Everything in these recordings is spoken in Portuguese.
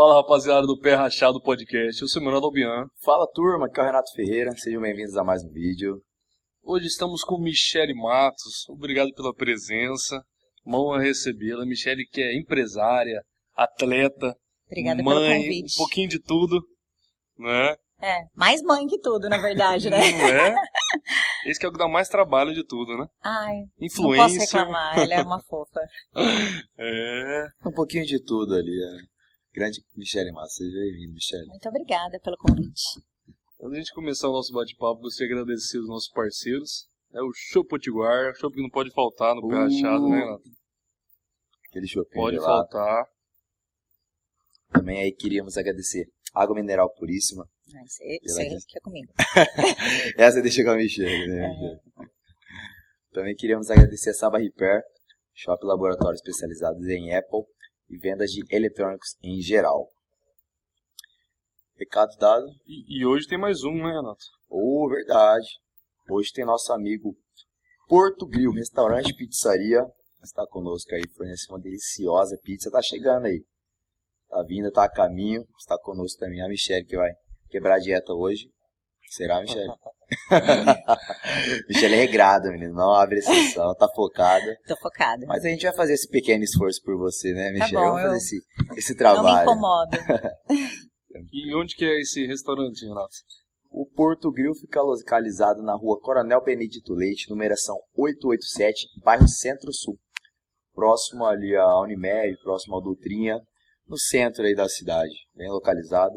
Fala rapaziada do Pé Rachado Podcast, eu sou o Manuel Albian. Fala turma, aqui é o Renato Ferreira, sejam bem-vindos a mais um vídeo. Hoje estamos com Michele Matos, obrigado pela presença, mão a recebê-la. Michele que é empresária, atleta, Obrigada mãe, pelo convite. um pouquinho de tudo, né? É, mais mãe que tudo, na verdade, né? Não é? Esse que é o que dá mais trabalho de tudo, né? Ai, não posso Influência. reclamar, ela é uma fofa. É, Um pouquinho de tudo ali, é. Grande Michele Massa, seja bem-vindo, Michele. Muito obrigada pelo convite. Antes de a gente começar o nosso bate-papo, gostaria de agradecer os nossos parceiros. É o Show Potiguar, show que não pode faltar no Pé Uh. Rachado, né, Renato? Aquele shopping Pode lá. faltar. Também aí queríamos agradecer Água Mineral Puríssima. Ah, Isso aí, isso é comigo. Essa deixa com a Michele, né? É. Também queríamos agradecer a Saba Repair, shopping laboratório especializado em Apple e vendas de eletrônicos em geral. Recado dado. E, e hoje tem mais um, né, Renato? Oh, verdade. Hoje tem nosso amigo Porto Grill, restaurante e pizzaria. Está conosco aí, fornece uma deliciosa pizza. Tá chegando aí. Tá vindo, tá a caminho. Está conosco também a Michelle, que vai quebrar a dieta hoje. Será, Michelle? Michelle é regrada, menino. Não abre exceção, tá focada. Tô focada. Mas a gente vai fazer esse pequeno esforço por você, né, Michelle? bom, Vamos fazer eu- esse, esse Não me trabalho. incomodo. E onde que é esse restaurante, Renato? O Porto Grill fica localizado na rua Coronel Benedito Leite, numeração 887, bairro Centro-Sul. Próximo ali à Unimed, próximo ao Dutrinha, no centro aí da cidade, bem localizado.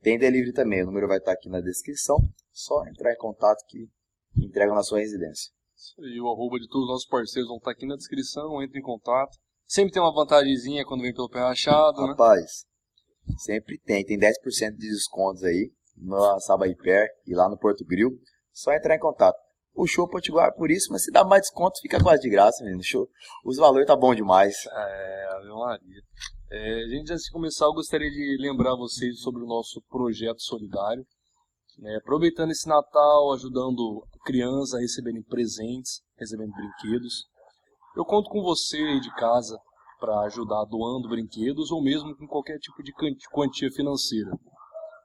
Tem delivery também, o número vai estar aqui na descrição. Só entrar em contato que entregam na sua residência. E o arroba de todos os nossos parceiros vão estar aqui na descrição, entre em contato. Sempre tem uma vantagemzinha quando vem pelo pé rachado, né? Rapaz, sempre tem, tem 10% de descontos aí na Saba Repair e lá no Porto Grill. Só entrar em contato. O show Potiguar por isso, mas se dá mais desconto, fica quase de graça, menino. Show. Os valores tá bom demais. É, Ave Maria. É, gente, antes de começar, eu gostaria de lembrar vocês sobre o nosso projeto solidário. Né? aproveitando esse Natal, ajudando crianças a receberem presentes, recebendo brinquedos. Eu conto com você aí de casa para ajudar doando brinquedos ou mesmo com qualquer tipo de quantia financeira.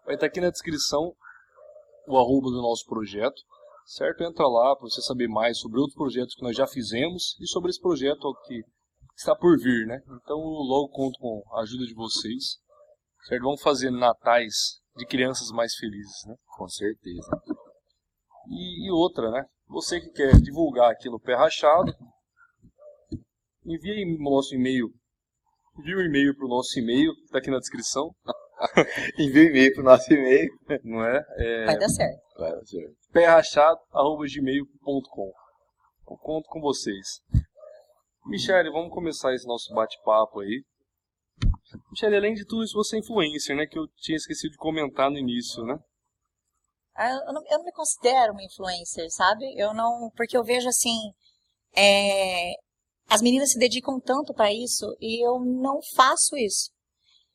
Vai estar aqui na descrição o arroba do nosso projeto, certo? Entra lá para você saber mais sobre outros projetos que nós já fizemos e sobre esse projeto que está por vir, né? Então logo conto com a ajuda de vocês, certo? Vamos fazer natais de crianças mais felizes, né? Com certeza. E, e outra, né? Você que quer divulgar aqui no Pé Rachado, envie o nosso e-mail. Envie um e-mail para o nosso e-mail, que está aqui na descrição, Envie um e-mail pro nosso e-mail. não é? é Vai dar certo. Vai, senhor. pérrachado.gmail.com Eu conto com vocês. Michele, vamos começar esse nosso bate-papo aí. Michele, além de tudo isso, você é influencer, né? Que eu tinha esquecido de comentar no início, né? Ah, Eu não, eu não me considero uma influencer, sabe? Eu não. Porque eu vejo assim. é, as meninas se dedicam tanto para isso e eu não faço isso.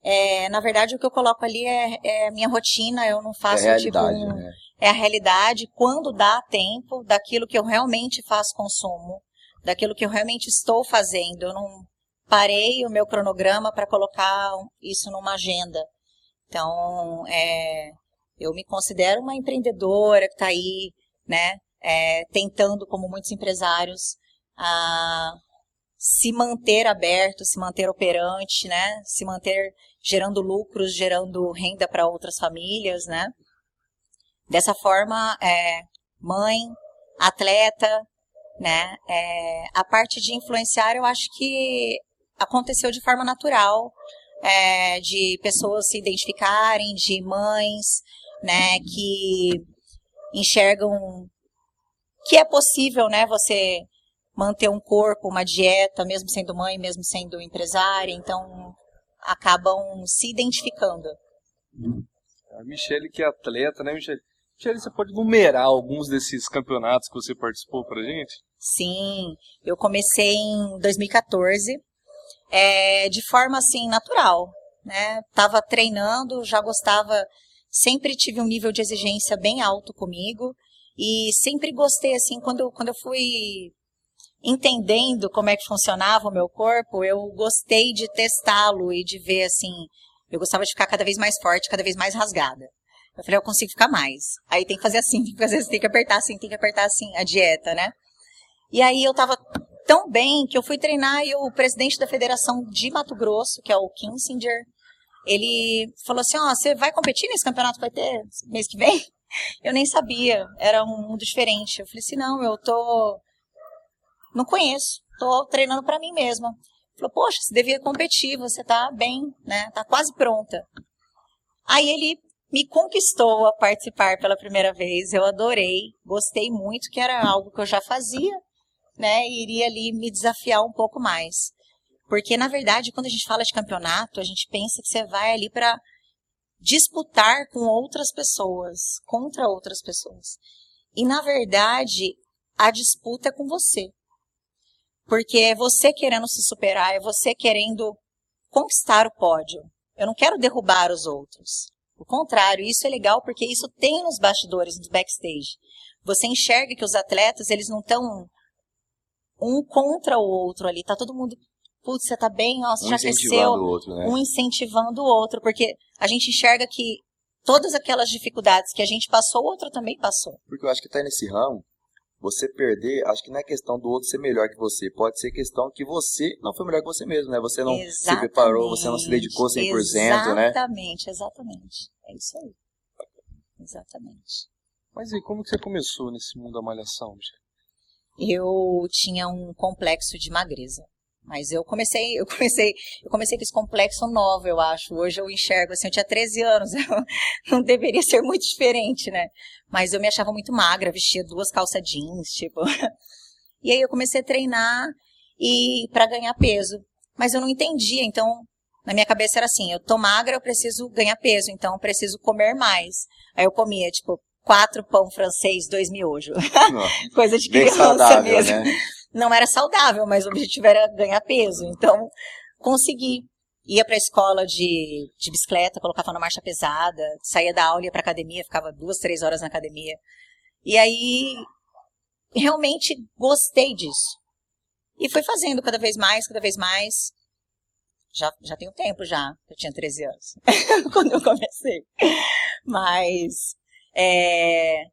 É, na verdade, o que eu coloco ali é, é a minha rotina, eu não É faço a tipo realidade, um, né? é a realidade quando dá tempo daquilo que eu realmente faço consumo, daquilo que eu realmente estou fazendo. Eu não parei o meu cronograma para colocar isso numa agenda. Então, é, eu me considero uma empreendedora que está aí, né, é, tentando, como muitos empresários, a se manter aberto, se manter operante, né, se manter gerando lucros, gerando renda para outras famílias, né. Dessa forma, é, mãe, atleta, né? É, a parte de influenciar, eu acho que aconteceu de forma natural, é, de pessoas se identificarem, de mães, né? Que enxergam que é possível, né? Você manter um corpo, uma dieta, mesmo sendo mãe, mesmo sendo empresária, então acabam se identificando. A Michele que é atleta, né, Michele? Michele, você pode numerar alguns desses campeonatos que você participou pra gente? Sim, eu comecei em 2014, é, de forma assim natural, né? Tava treinando, já gostava, sempre tive um nível de exigência bem alto comigo e sempre gostei assim quando eu, quando eu fui entendendo como é que funcionava o meu corpo, eu gostei de testá-lo e de ver assim, Eu gostava de ficar cada vez mais forte, cada vez mais rasgada. Eu falei, eu consigo ficar mais. Aí tem que fazer assim, tem que fazer assim, tem que apertar assim, tem que apertar assim, a dieta, né? E aí eu tava tão bem que eu fui treinar e o presidente da federação de Mato Grosso, que é o Kinsinger, ele falou assim, ó, oh, você vai competir nesse campeonato que vai ter mês que vem? Eu nem sabia, era um mundo diferente. Eu falei assim, não, eu tô... Não conheço, tô treinando para mim mesma. Ele falou, poxa, você devia competir, você tá bem, né, tá quase pronta. Aí ele me conquistou a participar pela primeira vez, eu adorei, gostei muito, que era algo que eu já fazia, né, iria ali me desafiar um pouco mais. Porque, na verdade, quando a gente fala de campeonato, a gente pensa que você vai ali para disputar com outras pessoas, contra outras pessoas. E, na verdade, a disputa é com você. Porque é você querendo se superar, é você querendo conquistar o pódio. Eu não quero derrubar os outros. O contrário, isso é legal porque isso tem nos bastidores, nos backstage. Você enxerga que os atletas, eles não estão um contra o outro ali, tá todo mundo, putz, você tá bem, ó, você um já cresceu, outro, né? um incentivando o outro, porque a gente enxerga que todas aquelas dificuldades que a gente passou, o outro também passou. Porque eu acho que tá nesse ramo, você perder, acho que não é questão do outro ser melhor que você, pode ser questão que você não foi melhor que você mesmo, né? Você não exatamente, se preparou, você não se dedicou 100%, exatamente, né? Exatamente, exatamente. É isso aí. Exatamente. Mas e como que você começou nesse mundo da malhação, Michelle? Eu tinha um complexo de magreza. Mas eu comecei, eu comecei, eu comecei com esse complexo novo, eu acho. Hoje eu enxergo assim, eu tinha 13 anos, não deveria ser muito diferente, né? Mas eu me achava muito magra, vestia duas calças jeans, tipo. E aí eu comecei a treinar e para ganhar peso. Mas eu não entendia, então na minha cabeça era assim, eu tô magra, eu preciso ganhar peso, então eu preciso comer mais. Aí eu comia, tipo, quatro pão francês, dois miojos. Coisa de criança saudável, mesmo. Né? Não era saudável, mas o objetivo era ganhar peso. Então, consegui. Ia para a escola de, de bicicleta, colocava na marcha pesada, saía da aula, ia para academia, ficava duas, três horas na academia. E aí, realmente gostei disso. E fui fazendo cada vez mais, cada vez mais. Já, já tenho tempo já, eu tinha 13 anos, quando eu comecei. Mas é,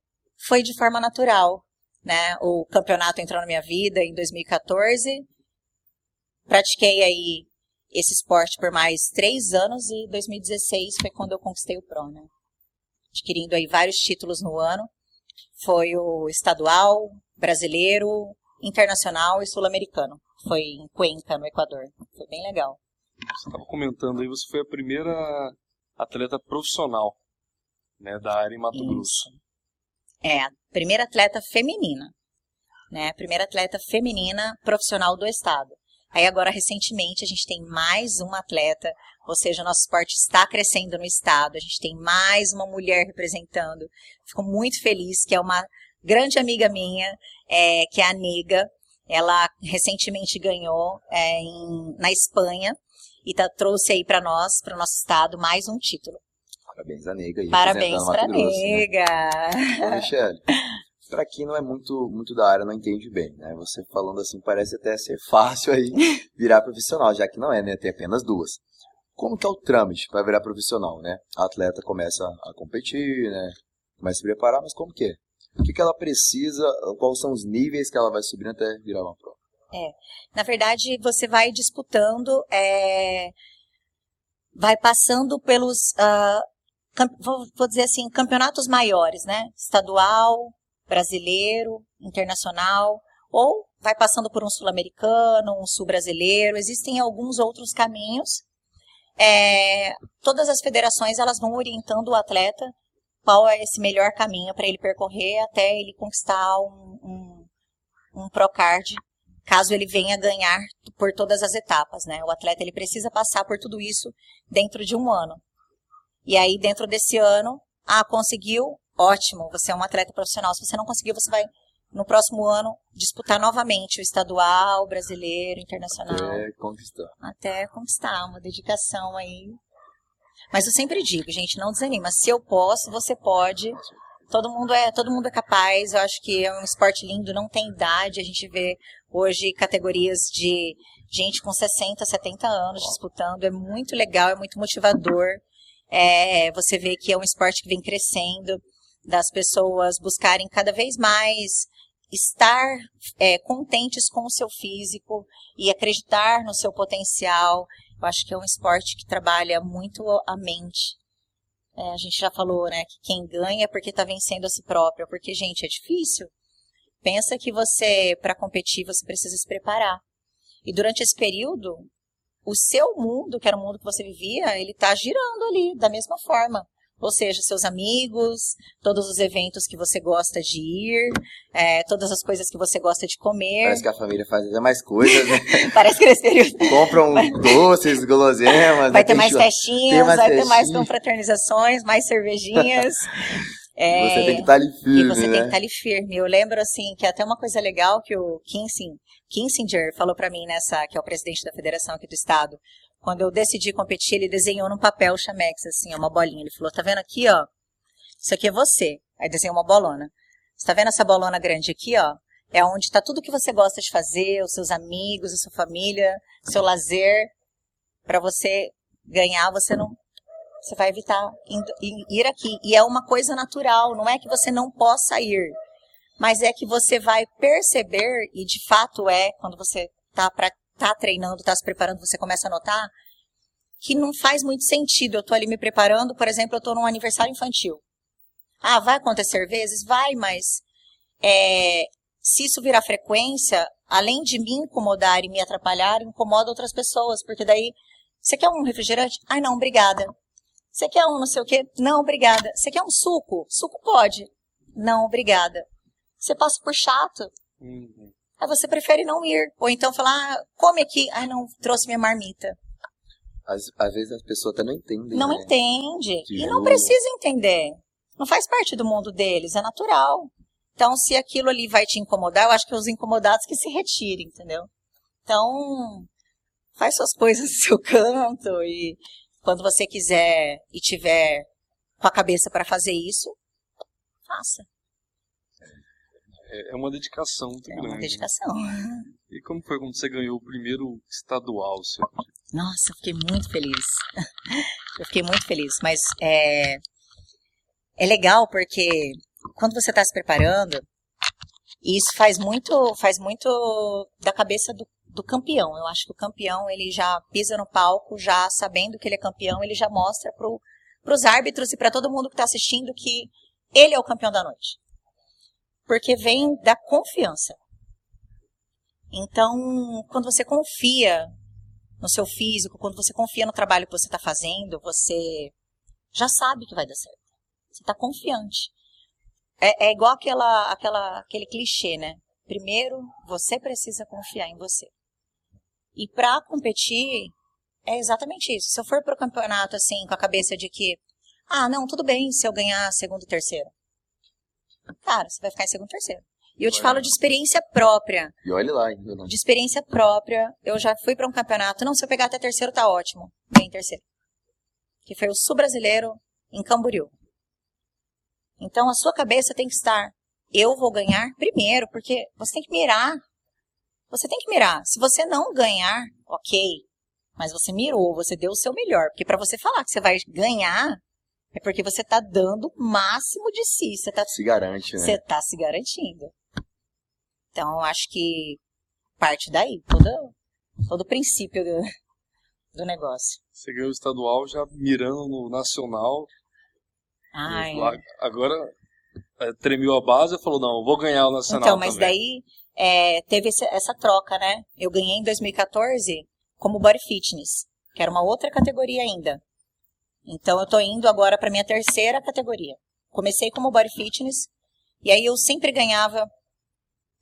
foi de forma natural. Né? O campeonato entrou na minha vida em 2014. Pratiquei aí esse esporte por mais três anos e 2016 foi quando eu conquistei o Pro, né? Adquirindo aí vários títulos no ano. Foi o estadual, brasileiro, internacional e sul-americano. Foi em Cuenca, no Equador. Foi bem legal. Você estava comentando aí, você foi a primeira atleta profissional né, da área em Mato Isso. Grosso. É, a primeira atleta feminina, né, a primeira atleta feminina profissional do estado. Aí agora, recentemente, a gente tem mais uma atleta, ou seja, o nosso esporte está crescendo no estado, a gente tem mais uma mulher representando. Fico muito feliz, que é uma grande amiga minha, é, que é a Nega. Ela recentemente ganhou é, em, na Espanha e tá, trouxe aí para nós, para o nosso estado, mais um título. Parabéns a Nega. Parabéns pra Grosso, Nega. Né? Michele, pra quem não é muito, muito da área, não entende bem, né? Você falando assim parece até ser fácil aí virar profissional, já que não é, né? Tem apenas duas. Como que é o trâmite para virar profissional, né? A atleta começa a competir, né? Começa a se preparar, mas como que é? O que, que ela precisa, quais são os níveis que ela vai subindo até virar uma prova? É, na verdade, você vai disputando, é, vai passando pelos uh, vou, vou dizer assim, campeonatos maiores, né? Estadual, brasileiro, internacional, ou vai passando por um sul-americano, um sul-brasileiro, existem alguns outros caminhos. É, todas as federações elas vão orientando o atleta qual é esse melhor caminho para ele percorrer até ele conquistar um, um, um Procard, caso ele venha ganhar por todas as etapas, né? O atleta ele precisa passar por tudo isso dentro de um ano. E aí, dentro desse ano, ah, conseguiu, ótimo, você é um atleta profissional. Se você não conseguiu, você vai, no próximo ano, disputar novamente o estadual, o brasileiro, o internacional. Até conquistar. Até conquistar, uma dedicação aí. Mas eu sempre digo, gente, não desanima. Se eu posso, você pode. Todo mundo é, todo mundo é capaz. Eu acho que é um esporte lindo, não tem idade. A gente vê hoje categorias de gente com 60, 70 anos disputando. É muito legal, é muito motivador. É, você vê que é um esporte que vem crescendo, das pessoas buscarem cada vez mais estar é, contentes com o seu físico e acreditar no seu potencial. Eu acho que é um esporte que trabalha muito a mente. É, a gente já falou, né, que quem ganha é porque está vencendo a si próprio, porque, gente, é difícil. Pensa que você, para competir, você precisa se preparar. E durante esse período, o seu mundo, que era o mundo que você vivia, ele está girando ali, da mesma forma ou seja, seus amigos, todos os eventos que você gosta de ir, é, todas as coisas que você gosta de comer. Parece que a família faz até mais coisas, né? Parece que nesse período. Compram doces, guloseimas. Vai né? ter mais festinhas, vai ter mais confraternizações, mais cervejinhas. É, você tem que estar tá ali firme. E você né? tem que estar tá ali firme. Eu lembro, assim, que até uma coisa legal que o Kinsing, Kinsinger falou para mim nessa, que é o presidente da federação aqui do estado, quando eu decidi competir, ele desenhou num papel chamex, assim, uma bolinha. Ele falou, tá vendo aqui, ó? Isso aqui é você. Aí desenhou uma bolona. Você tá vendo essa bolona grande aqui, ó? É onde está tudo que você gosta de fazer, os seus amigos, a sua família, seu lazer. Para você ganhar, você não. Você vai evitar ir aqui. E é uma coisa natural, não é que você não possa ir. Mas é que você vai perceber, e de fato é, quando você está tá treinando, tá se preparando, você começa a notar que não faz muito sentido. Eu tô ali me preparando, por exemplo, eu tô num aniversário infantil. Ah, vai acontecer vezes? Vai, mas é, se isso virar frequência, além de me incomodar e me atrapalhar, incomoda outras pessoas, porque daí, você quer um refrigerante? Ai, não, obrigada. Você quer um não sei o quê? Não, obrigada. Você quer um suco? Suco pode. Não, obrigada. Você passa por chato. Uhum. Aí você prefere não ir. Ou então falar, ah, come aqui. Ai, não, trouxe minha marmita. Às, às vezes as pessoas até não entendem. Não né? entende. e não precisa entender. Não faz parte do mundo deles, é natural. Então, se aquilo ali vai te incomodar, eu acho que os incomodados que se retirem, entendeu? Então, faz suas coisas no seu canto e quando você quiser e tiver com a cabeça para fazer isso, faça. É, é uma dedicação muito é grande. É uma dedicação. E como foi quando você ganhou o primeiro estadual, seu? Nossa, eu fiquei muito feliz. eu fiquei muito feliz, mas é, é legal porque quando você está se preparando, isso faz muito, faz muito da cabeça do, do campeão. Eu acho que o campeão ele já pisa no palco, já sabendo que ele é campeão, ele já mostra para os árbitros e para todo mundo que está assistindo que ele é o campeão da noite porque vem da confiança. Então, quando você confia no seu físico, quando você confia no trabalho que você está fazendo, você já sabe que vai dar certo. Você está confiante. É, é, igual aquela, aquela, aquele clichê, né? Primeiro, você precisa confiar em você. E para competir, é exatamente isso. Se eu for para o campeonato assim, com a cabeça de que, ah, não, tudo bem se eu ganhar segundo e terceiro. Cara, você vai ficar em segundo terceiro. E eu te falo de experiência própria. E olhe lá ainda. Não. De experiência própria. Eu já fui para um campeonato. Não, se eu pegar até terceiro, tá ótimo. Vem terceiro. Que foi o Sul Brasileiro em Camboriú. Então a sua cabeça tem que estar. Eu vou ganhar primeiro, porque você tem que mirar. Você tem que mirar. Se você não ganhar, ok. Mas você mirou, você deu o seu melhor. Porque para você falar que você vai ganhar, é porque você está dando o máximo de si. Você tá, se garante, né? Você está se garantindo. Então, eu acho que parte daí, todo, todo o princípio do, do negócio. Você ganhou o estadual já mirando no nacional. Ai. Agora é, tremeu a base e falou, não, vou ganhar o nacional Então, mas também. daí é, teve essa troca, né? Eu ganhei em 2014 como Body Fitness, que era uma outra categoria ainda. Então eu tô indo agora para minha terceira categoria. Comecei como body fitness e aí eu sempre ganhava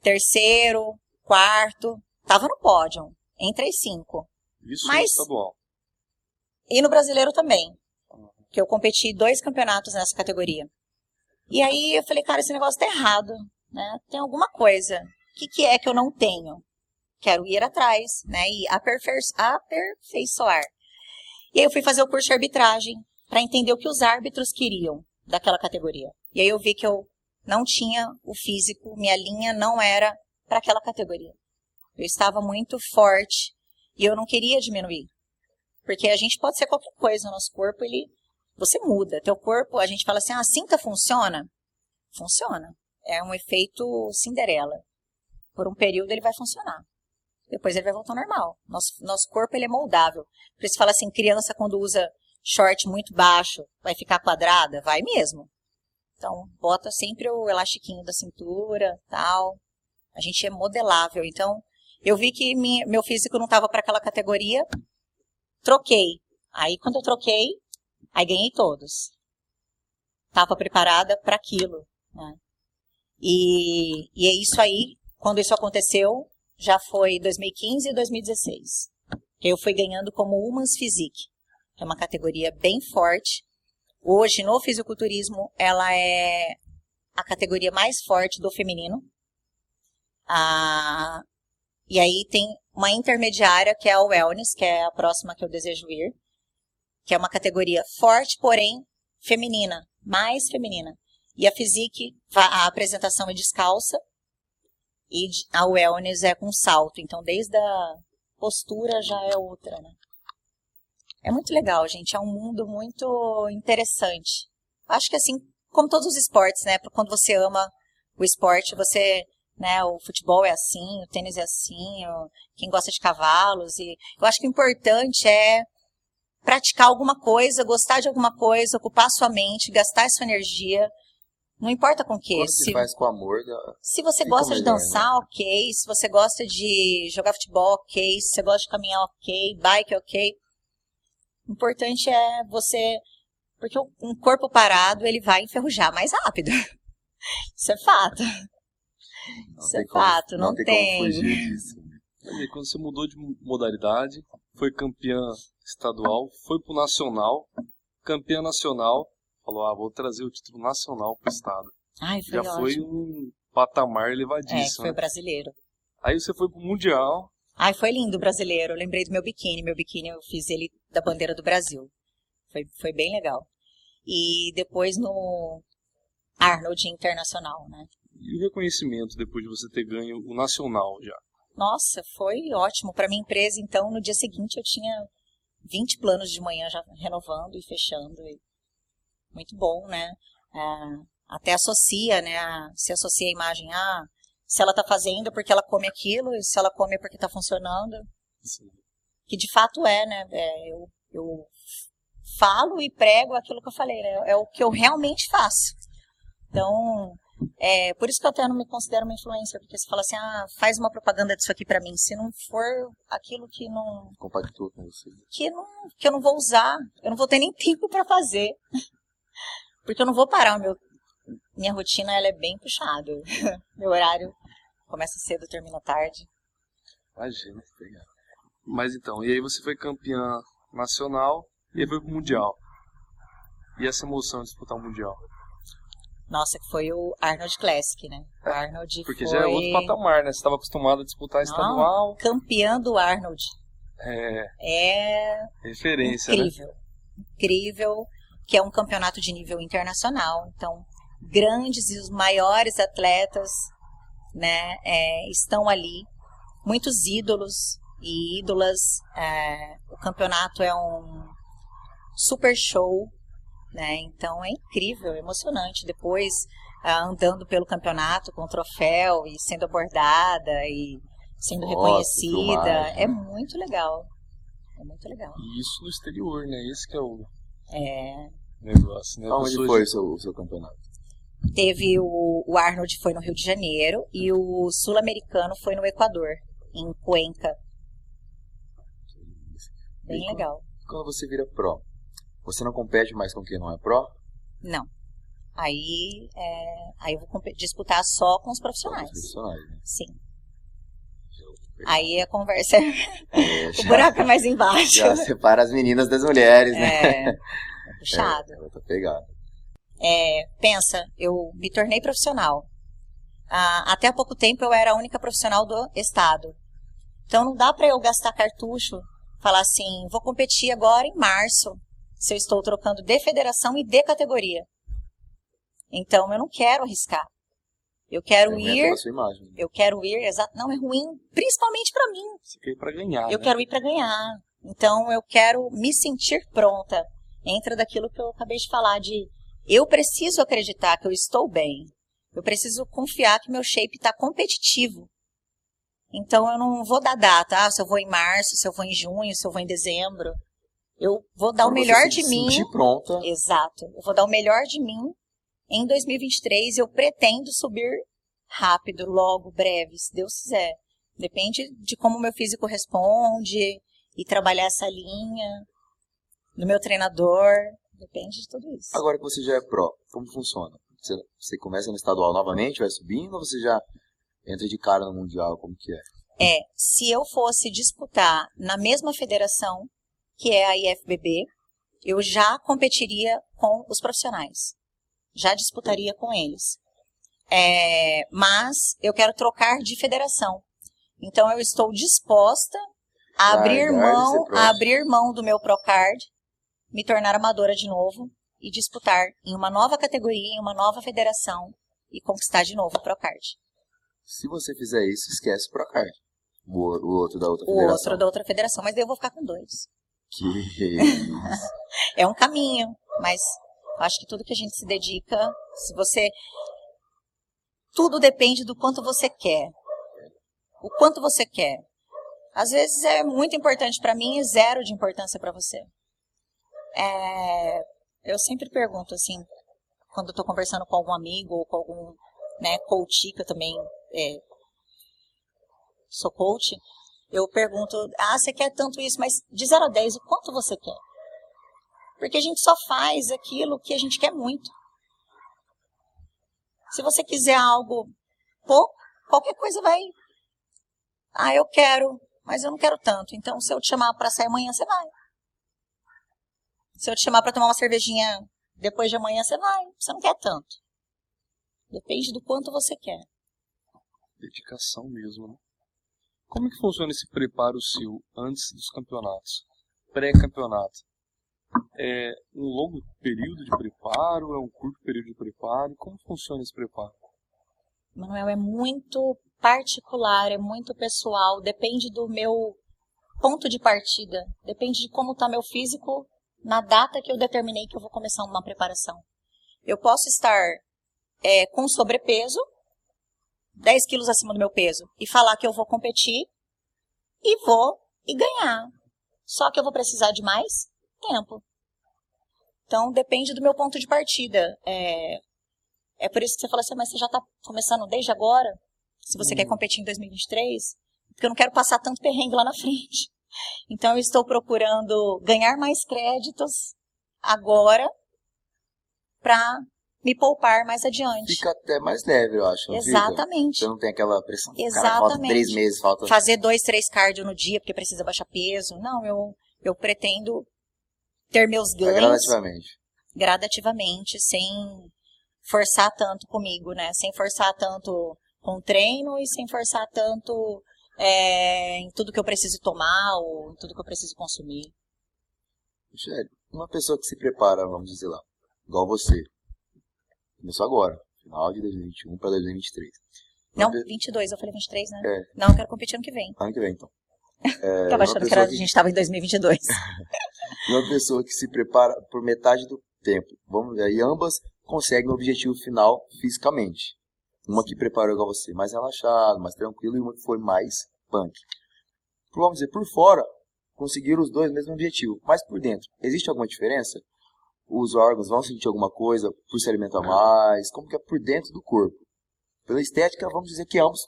terceiro, quarto, tava no pódio, entre as cinco. Isso Mas, estadual. E no brasileiro também, que eu competi dois campeonatos nessa categoria. E aí eu falei, cara, esse negócio tá errado, né? Tem alguma coisa. O que, que é que eu não tenho? Quero ir atrás, né? E aperfeiçoar. E aí eu fui fazer o curso de arbitragem para entender o que os árbitros queriam daquela categoria. E aí eu vi que eu não tinha o físico, minha linha não era para aquela categoria. Eu estava muito forte e eu não queria diminuir. Porque a gente pode ser qualquer coisa, o nosso corpo, ele você muda. Teu corpo, a gente fala assim: "Ah, a cinta funciona?" Funciona. É um efeito Cinderela. Por um período ele vai funcionar. Depois ele vai voltar ao normal. Nosso, nosso corpo ele é moldável. Por isso fala assim, criança quando usa short muito baixo, vai ficar quadrada? Vai mesmo. Então, bota sempre o elastiquinho da cintura, tal. A gente é modelável. Então, eu vi que minha, meu físico não estava para aquela categoria, troquei. Aí, quando eu troquei, aí ganhei todos. Estava preparada para aquilo. Né? E, e é isso aí. Quando isso aconteceu, já foi 2015 e 2016. Eu fui ganhando como Humans Physique, que é uma categoria bem forte. Hoje, no fisiculturismo, ela é a categoria mais forte do feminino. Ah, e aí tem uma intermediária, que é a Wellness, que é a próxima que eu desejo ir, que é uma categoria forte, porém feminina, mais feminina. E a Physique, a apresentação é descalça e a Wellness é com salto. Então, desde a postura já é outra, né? É muito legal, gente. É um mundo muito interessante. Acho que assim, como todos os esportes, né? Quando você ama o esporte, você, né? O futebol é assim, o tênis é assim, o, quem gosta de cavalos e eu acho que o importante é praticar alguma coisa, gostar de alguma coisa, ocupar sua mente, gastar sua energia não importa com o que. Se faz com amor. Se você gosta de dançar, né? ok. Se você gosta de jogar futebol, ok. Se você gosta de caminhar, ok. Bike, ok. O importante é você. Porque um corpo parado, ele vai enferrujar mais rápido. Isso é fato. Não Isso é como, fato, não, não tem. tem. fugir disso. Aí, quando você mudou de modalidade, foi campeã estadual, foi pro nacional, campeã nacional, falou, ah, vou trazer o título nacional pro estado. Ai, foi Já ótimo. foi um patamar elevadíssimo. É, foi brasileiro. Aí você foi pro Mundial. Ai, foi lindo o brasileiro. Eu lembrei do meu biquíni. Meu biquíni eu fiz ele da bandeira do Brasil. Foi, foi bem legal. E depois no Arnold Internacional, né? E o reconhecimento depois de você ter ganho o nacional já? Nossa, foi ótimo. Para minha empresa, então, no dia seguinte eu tinha 20 planos de manhã já renovando e fechando. E muito bom, né? É, até associa, né? Se associa a imagem, ah, se ela está fazendo é porque ela come aquilo, e se ela come é porque está funcionando. Sim. Que de fato é, né? É, eu, eu falo e prego aquilo que eu falei, né? É o que eu realmente faço. Então, é, por isso que eu até não me considero uma influencer, porque você fala assim, ah, faz uma propaganda disso aqui para mim. Se não for aquilo que não. Compactua com você. Que, não, que eu não vou usar, eu não vou ter nem tempo para fazer. Porque eu não vou parar, meu, minha rotina ela é bem puxada. meu horário começa cedo, termina tarde. Imagina, Mas então, e aí você foi campeã nacional e aí foi pro Mundial. E essa emoção de disputar o Mundial? Nossa, que foi o Arnold Classic, né? O é, Arnold Porque foi... já é outro patamar, né? Você estava acostumado a disputar Não, estadual. Campeã do Arnold. É. É. Referência, incrível. né? Incrível que é um campeonato de nível internacional. Então, grandes e os maiores atletas né, é, estão ali, muitos ídolos e ídolas. É, o campeonato é um super show, né? Então é incrível, emocionante. Depois ah, andando pelo campeonato com troféu e sendo abordada e sendo Nossa, reconhecida, é muito legal. É muito legal. E isso no exterior, né? Esse que é o é. Negócio, né? Onde foi o seu, o seu campeonato? Teve o, o Arnold foi no Rio de Janeiro e o Sul-Americano foi no Equador, em Cuenca. Bem e legal. Quando você vira pro, você não compete mais com quem não é pro? Não. Aí, é, aí eu vou disputar só com os profissionais. Com os profissionais, né? Sim. Aí a conversa é. é o buraco é mais embaixo. Já separa as meninas das mulheres, né? É puxado. É, tá pegado. É, pensa, eu me tornei profissional. Ah, até há pouco tempo eu era a única profissional do estado. Então não dá para eu gastar cartucho, falar assim, vou competir agora em março, se eu estou trocando de federação e de categoria. Então eu não quero arriscar. Eu quero É, ir, imagem. eu quero ir, exato, não é ruim, principalmente para mim. Você quer ir pra ganhar, Eu né? quero ir para ganhar. Então eu quero me sentir pronta. Entra daquilo que eu acabei de falar de eu preciso acreditar que eu estou bem. Eu preciso confiar que meu shape está competitivo. Então eu não vou dar data, ah, se eu vou em março, se eu vou em junho, se eu vou em dezembro. Eu vou dar o Quando melhor se de mim. pronta. Exato. Eu vou dar o melhor de mim em 2023. Eu pretendo subir rápido, logo, breve, se Deus quiser. Depende de como o meu físico responde e trabalhar essa linha, do meu treinador. Depende de tudo isso. Agora que você já é pró, como funciona? Você, você começa no estadual novamente, vai subindo, ou você já entra de cara no mundial? Como que é? É, se eu fosse disputar na mesma federação, que é a IFBB, eu já competiria com os profissionais. Já disputaria com eles. É, mas eu quero trocar de federação. Então eu estou disposta a abrir mão, a abrir mão do meu Procard, me tornar amadora de novo e disputar em uma nova categoria, em uma nova federação e conquistar de novo o Procard. Se você fizer isso, esquece o Procard. O, o outro da outra O federação. outro da outra federação, mas daí eu vou ficar com dois. Que é um caminho, mas acho que tudo que a gente se dedica, se você. Tudo depende do quanto você quer. O quanto você quer. Às vezes é muito importante para mim e zero de importância para você. É, eu sempre pergunto assim, quando eu tô conversando com algum amigo ou com algum né, coach, que eu também é, sou coach, eu pergunto, ah, você quer tanto isso, mas de 0 a 10, o quanto você quer? Porque a gente só faz aquilo que a gente quer muito. Se você quiser algo pouco, qualquer coisa vai. Ah, eu quero, mas eu não quero tanto. Então, se eu te chamar para sair amanhã, você vai. Se eu te chamar para tomar uma cervejinha depois de amanhã, você vai. Você não quer tanto. Depende do quanto você quer. Dedicação mesmo, né? Como que funciona esse preparo seu antes dos campeonatos? Pré-campeonato? É um longo período de preparo? É um curto período de preparo? Como funciona esse preparo? Manuel, é muito particular, é muito pessoal, depende do meu ponto de partida, depende de como está meu físico na data que eu determinei que eu vou começar uma preparação. Eu posso estar é, com sobrepeso, 10 quilos acima do meu peso, e falar que eu vou competir, e vou e ganhar. Só que eu vou precisar de mais tempo. Então, depende do meu ponto de partida. É, é por isso que você fala assim, mas você já está começando desde agora? Se você quer competir em 2023? Porque eu não quero passar tanto perrengue lá na frente. Então, eu estou procurando ganhar mais créditos agora para me poupar mais adiante. Fica até mais leve, eu acho. Exatamente. Você não tem aquela pressão. Cara, falta Exatamente. três meses, falta. Fazer dois, três cardio no dia porque precisa baixar peso. Não, eu, eu pretendo ter meus ganhos gradativamente. gradativamente, sem forçar tanto comigo, né? Sem forçar tanto com o treino e sem forçar tanto é, em tudo que eu preciso tomar ou em tudo que eu preciso consumir. Michele, uma pessoa que se prepara, vamos dizer lá, igual você. Começou agora, final de 2021 para 2023. Uma Não, pe- 22, eu falei 23, né? É. Não, eu quero competir ano que vem. Ano que vem, então. É, Tava achando que, era, a gente estava em 2022. uma pessoa que se prepara por metade do tempo. Vamos ver, e ambas conseguem o objetivo final fisicamente. Uma que preparou igual você, mais relaxado, mais tranquilo, e uma que foi mais punk. Vamos dizer, por fora, conseguiram os dois o mesmo objetivo, mas por dentro, existe alguma diferença? Os órgãos vão sentir alguma coisa por se alimentar mais? Como que é por dentro do corpo? Pela estética, vamos dizer que ambos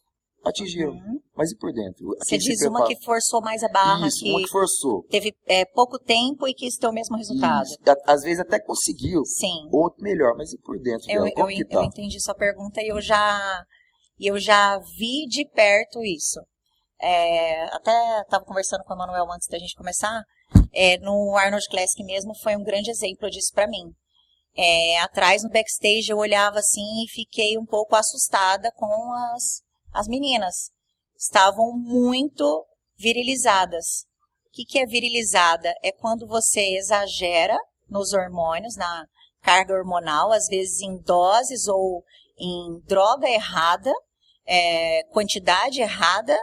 atingiram, Uhum. mas e por dentro? Você diz uma que forçou mais a barra, Isso, que uma que forçou. teve é, pouco tempo e quis ter o mesmo resultado. Isso. Às vezes até conseguiu, Sim. outro melhor, mas e por dentro Eu, eu, que eu tá? entendi sua pergunta e eu já, eu já vi de perto isso. É, até estava conversando com o Manuel antes da gente começar. É, no Arnold Classic mesmo foi um grande exemplo disso para mim. É, atrás no backstage eu olhava assim e fiquei um pouco assustada com as, as meninas. Estavam muito virilizadas. O que, que é virilizada? É quando você exagera nos hormônios, na, carga hormonal, às vezes em doses ou em droga errada, é, quantidade errada,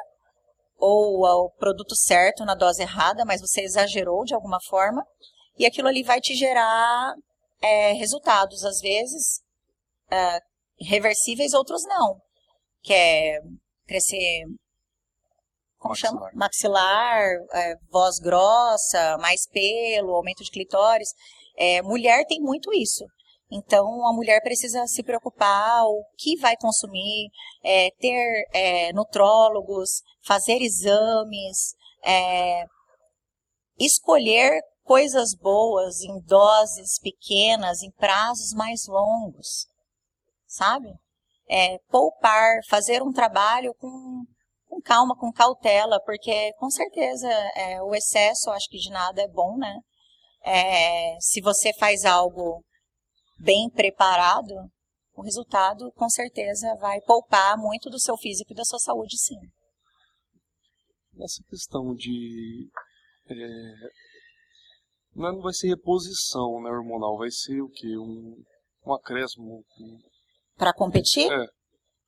ou o produto certo na dose errada, mas você exagerou de alguma forma, e aquilo ali vai te gerar é, resultados, às vezes é, reversíveis, outros não. Que é crescer como Maxilar. chama? Maxilar, é, voz grossa, mais pelo, aumento de clitóris. É, mulher tem muito isso. Então, a mulher precisa se preocupar o que vai consumir, é, ter é, nutrólogos, fazer exames, é, escolher coisas boas em doses pequenas, em prazos mais longos, sabe? É, poupar, fazer um trabalho com, com calma, com cautela, porque com certeza é, o excesso, acho que de nada é bom, né? É, se você faz algo bem preparado, o resultado com certeza vai poupar muito do seu físico e da sua saúde, sim. Nessa questão de. é, não vai ser reposição né, hormonal, vai ser o quê? Um, um acréscimo. um- Para competir? É.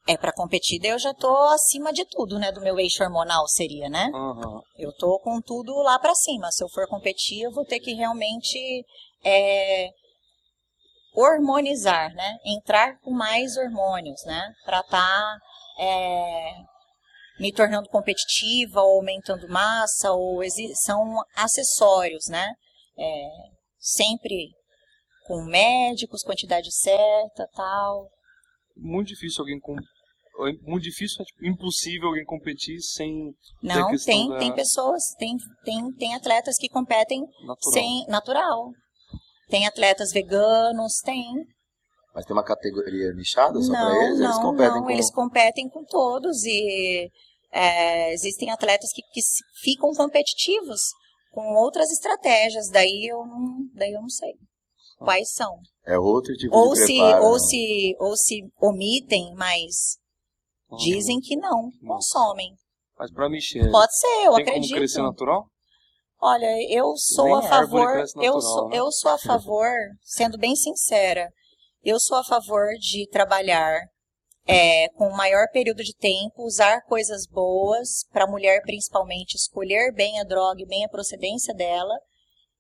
É, para competir, daí eu já tô acima de tudo, né? Do meu eixo hormonal seria, né? Aham. Eu tô com tudo lá para cima. Se eu for competir, eu vou ter que realmente é, hormonizar, né? Entrar com mais hormônios, né? Para estar me tornando competitiva, ou aumentando massa, ou são acessórios, né? É, sempre com médicos, quantidade certa, tal. Muito difícil alguém. Com... é Muito difícil, é tipo, impossível alguém competir sem Não, tem, da- tem pessoas, tem, tem, tem atletas que competem natural. sem natural. Tem atletas veganos, tem. Mas tem uma categoria nichada só pra Não, eles? eles não, competem não, com... eles competem com todos e é, existem atletas que, que ficam competitivos com outras estratégias. Daí eu não, daí eu não sei quais são. É outro tipo Ou de se, preparo. ou né? se, ou se omitem, mas dizem que não, consomem. Mas pra Michelle, Pode ser, eu tem acredito. como crescer natural? Olha, eu sou Nem a favor, eu sou, né? eu sou a favor, sendo bem sincera, eu sou a favor de trabalhar é, com um maior período de tempo, usar coisas boas, para a mulher principalmente escolher bem a droga e bem a procedência dela,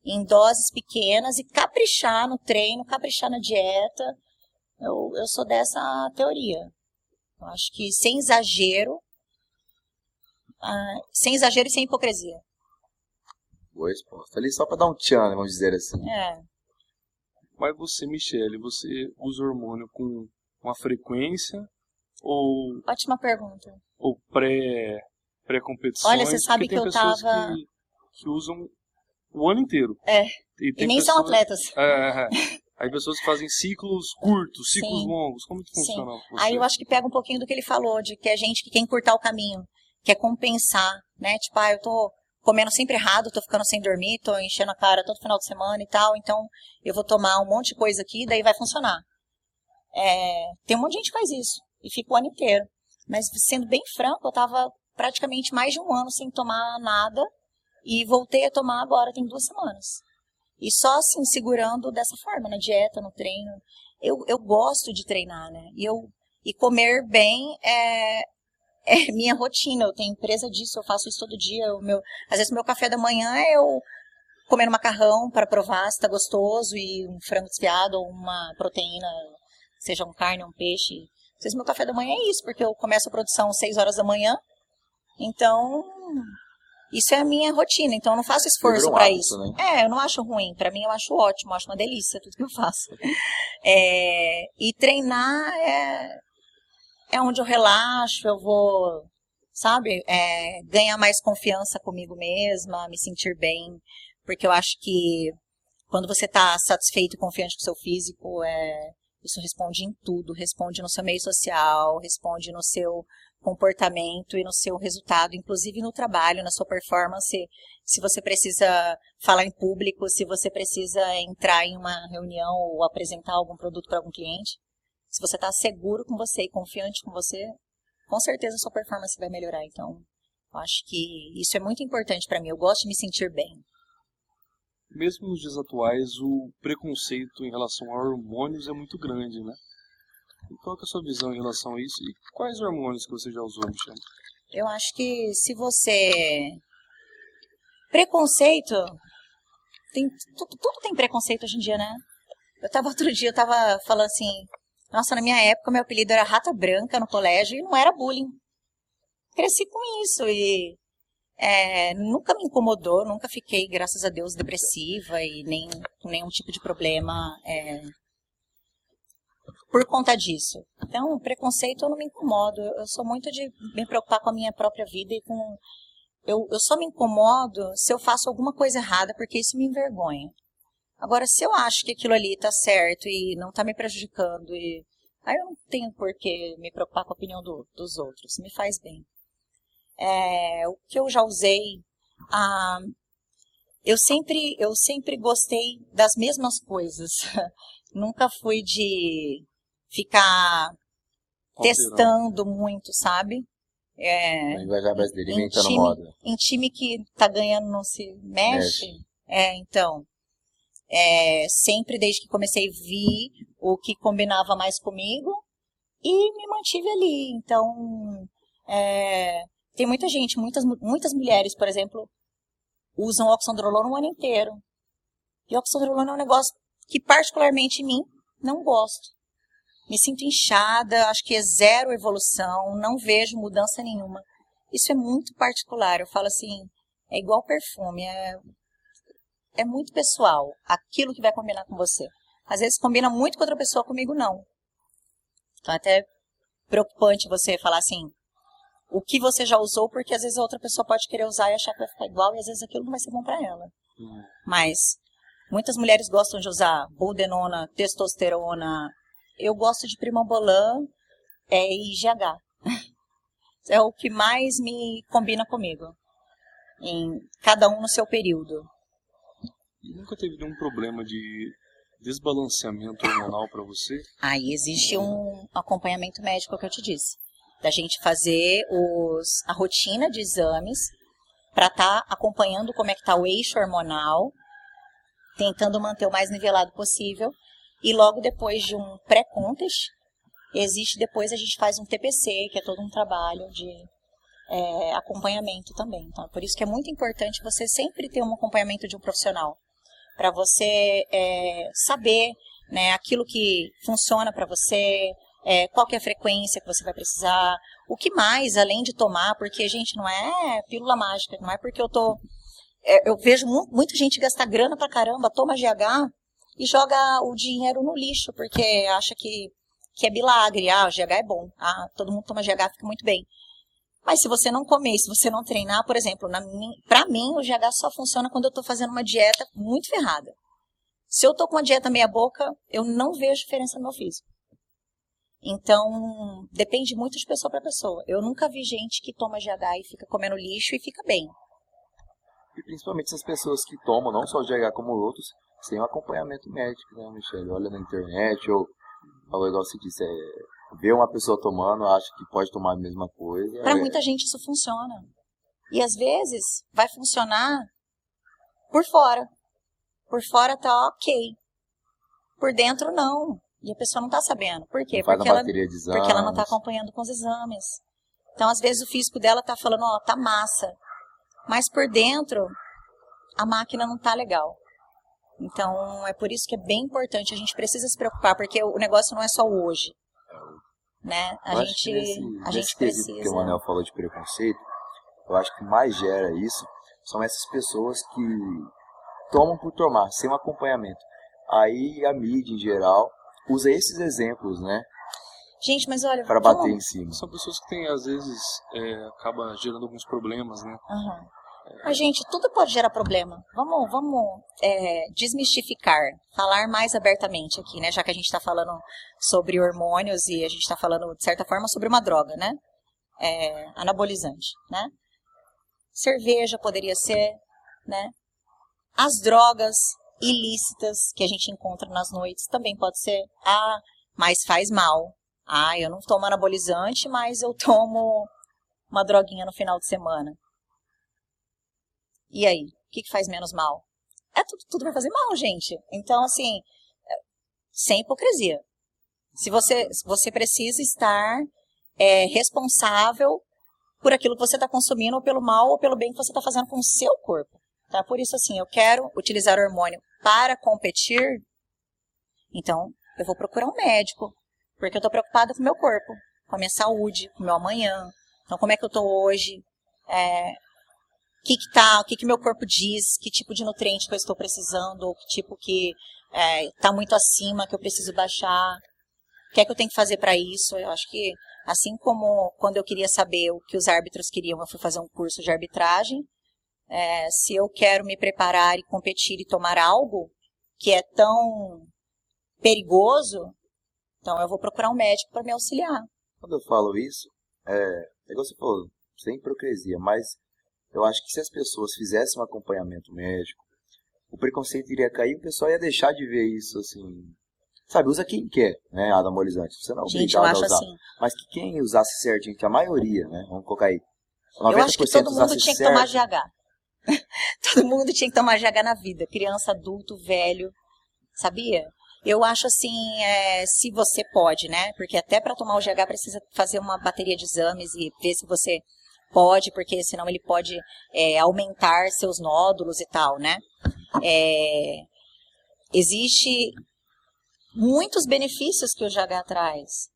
em doses pequenas e caprichar no treino, caprichar na dieta. Eu, eu sou dessa teoria. Eu acho que sem exagero, ah, sem exagero e sem hipocrisia. Boa resposta. Ali só pra dar um tchan, né, vamos dizer assim. É. Mas você, Michelle, você usa hormônio com uma frequência ou, Ótima pergunta. ou pré, pré-competição? Olha, você sabe que eu tava- Que, que usam o ano inteiro. É. E, E nem são pessoas- atletas. É, é, é. Aí pessoas que fazem ciclos curtos, ciclos Sim. longos. Como que funciona? Aí eu acho que pega um pouquinho do que ele falou, de que a gente que quer encurtar o caminho, quer compensar, né? Tipo, ah, eu tô comendo sempre errado, tô ficando sem dormir, tô enchendo a cara todo final de semana e tal, então eu vou tomar um monte de coisa aqui, daí vai funcionar. É, tem um monte de gente que faz isso, e fica o ano inteiro. Mas sendo bem franco, eu tava praticamente mais de um ano sem tomar nada, e voltei a tomar agora, tem duas semanas. E só assim, segurando dessa forma, na dieta, no treino. Eu, eu gosto de treinar, né? E, eu, e comer bem é, é minha rotina. Eu tenho empresa disso, eu faço isso todo dia. O meu, às vezes, meu café da manhã é eu comendo macarrão para provar se tá gostoso e um frango desfiado ou uma proteína, seja um carne ou um peixe. Às vezes, meu café da manhã é isso, porque eu começo a produção às 6 horas da manhã. Então, isso é a minha rotina. Então, eu não faço esforço um para isso. né? É, eu não acho ruim. Para mim, eu acho ótimo, eu acho uma delícia tudo que eu faço. É, e treinar é, é onde eu relaxo, eu vou, sabe, é, ganhar mais confiança comigo mesma, me sentir bem, porque eu acho que quando você está satisfeito e confiante com o seu físico, é, isso responde em tudo, responde no seu meio social, responde no seu comportamento e no seu resultado, inclusive no trabalho, na sua performance, se você precisa falar em público, se você precisa entrar em uma reunião ou apresentar algum produto para algum cliente, se você está seguro com você e confiante com você, com certeza a sua performance vai melhorar. Então, eu acho que isso é muito importante para mim. Eu gosto de me sentir bem. mesmo nos dias atuais, o preconceito em relação a hormônios é muito grande, né? E qual é a sua visão em relação a isso? E quais hormônios que você já usou, Michelle? Eu acho que se você. Preconceito. Tem, tudo, tudo tem preconceito hoje em dia, né? Eu tava outro dia, eu tava falando assim. Nossa, na minha época, meu apelido era Rata Branca no colégio e não era bullying. Cresci com isso e é, nunca me incomodou, nunca fiquei, graças a Deus, depressiva e nem com nenhum tipo de problema é, por conta disso. Então, preconceito eu não me incomodo. Eu sou muito de me preocupar com a minha própria vida e com. Eu, eu só me incomodo se eu faço alguma coisa errada, porque isso me envergonha. Agora, se eu acho que aquilo ali está certo e não está me prejudicando, e aí eu não tenho por que me preocupar com a opinião do, dos outros. Me faz bem. É, o que eu já usei, ah, eu sempre eu sempre gostei das mesmas coisas. Nunca fui de ficar testando muito, sabe? É, linguagem brasileira inventando moda. Em time que tá ganhando não se mexe. mexe. É, então. É, sempre desde que comecei vi o que combinava mais comigo e me mantive ali. Então, é, tem muita gente, muitas, muitas mulheres, por exemplo, usam oxandrolona o ano inteiro. E oxandrolona é um negócio que particularmente em mim não gosto me sinto inchada, acho que é zero evolução, não vejo mudança nenhuma. Isso é muito particular. Eu falo assim, é igual perfume, é, é muito pessoal, aquilo que vai combinar com você. Às vezes combina muito com outra pessoa, comigo não. Então é até preocupante você falar assim, o que você já usou, porque às vezes a outra pessoa pode querer usar e achar que vai ficar igual, e às vezes aquilo não vai ser bom para ela. Hum. Mas muitas mulheres gostam de usar boldenona, testosterona, eu gosto de primambolã é, e GH. É o que mais me combina comigo. Em cada um no seu período. E nunca teve nenhum problema de desbalanceamento hormonal para você? Aí existe um acompanhamento médico que eu te disse. Da gente fazer os, a rotina de exames para estar tá acompanhando como é que está o eixo hormonal, tentando manter o mais nivelado possível e logo depois de um pré-contest, existe depois a gente faz um TPC, que é todo um trabalho de é, acompanhamento também. Então, por isso que é muito importante você sempre ter um acompanhamento de um profissional, para você é, saber né, aquilo que funciona para você, é, qual é a frequência que você vai precisar, o que mais, além de tomar, porque, gente, não é pílula mágica, não é porque eu tô... É, eu vejo muita gente gastar grana pra caramba, toma GH, e joga o dinheiro no lixo, porque acha que, que é milagre. Ah, o GH é bom. Ah, todo mundo toma GH, fica muito bem. Mas se você não comer, se você não treinar, por exemplo, para mim o GH só funciona quando eu estou fazendo uma dieta muito ferrada. Se eu estou com uma dieta meia boca, eu não vejo diferença no meu físico. Então, depende muito de pessoa para pessoa. Eu nunca vi gente que toma GH e fica comendo lixo e fica bem. E principalmente essas pessoas que tomam, não só o GH como outros, sem um acompanhamento médico, né, Michele? Olha na internet ou, ou igual você disse, é, vê uma pessoa tomando, acha que pode tomar a mesma coisa. Para é... muita gente isso funciona. E às vezes vai funcionar por fora. Por fora tá ok. Por dentro não. E a pessoa não está sabendo. Por quê? Porque ela, porque ela não está acompanhando com os exames. Então, às vezes, o físico dela está falando, ó, oh, tá massa. Mas por dentro, a máquina não tá legal. Então, é por isso que é bem importante, a gente precisa se preocupar, porque o negócio não é só o hoje. Né? A eu gente, nesse, a gente precisa. que o Manel falou de preconceito, eu acho que mais gera isso são essas pessoas que tomam por tomar, sem um acompanhamento. Aí a mídia em geral usa esses exemplos, né? Gente, mas olha, para bater em cima. São pessoas que têm às vezes é, acaba gerando alguns problemas, né? Uhum. Mas, gente, tudo pode gerar problema. Vamos, vamos é, desmistificar, falar mais abertamente aqui, né? Já que a gente está falando sobre hormônios e a gente está falando, de certa forma, sobre uma droga, né? É, anabolizante, né? Cerveja poderia ser, né? As drogas ilícitas que a gente encontra nas noites também pode ser. Ah, mas faz mal. Ah, eu não tomo anabolizante, mas eu tomo uma droguinha no final de semana. E aí? O que, que faz menos mal? é tudo, tudo vai fazer mal, gente. Então, assim, é, sem hipocrisia. Se você, você precisa estar é, responsável por aquilo que você está consumindo, ou pelo mal, ou pelo bem que você está fazendo com o seu corpo. Tá? Por isso, assim, eu quero utilizar hormônio para competir, então eu vou procurar um médico, porque eu estou preocupada com o meu corpo, com a minha saúde, com o meu amanhã. Então, como é que eu estou hoje? É, o que, que tá, o que, que meu corpo diz, que tipo de nutriente que eu estou precisando, ou que tipo que está é, muito acima, que eu preciso baixar. O que é que eu tenho que fazer para isso? Eu acho que, assim como quando eu queria saber o que os árbitros queriam, eu fui fazer um curso de arbitragem. É, se eu quero me preparar e competir e tomar algo que é tão perigoso, então eu vou procurar um médico para me auxiliar. Quando eu falo isso, é, é igual você falou, sem hipocrisia, mas eu acho que se as pessoas fizessem um acompanhamento médico, o preconceito iria cair e o pessoal ia deixar de ver isso assim. Sabe, usa quem quer, né, anabolizante. Você não é Gente, eu acho a usar. assim. Mas que quem usasse certinho, que a maioria, né, vamos colocar aí. Eu acho que todo mundo tinha que tomar GH. todo mundo tinha que tomar GH na vida. Criança, adulto, velho. Sabia? Eu acho assim, é, se você pode, né? Porque até para tomar o GH precisa fazer uma bateria de exames e ver se você pode, porque senão ele pode é, aumentar seus nódulos e tal, né? É, existe muitos benefícios que o GH traz.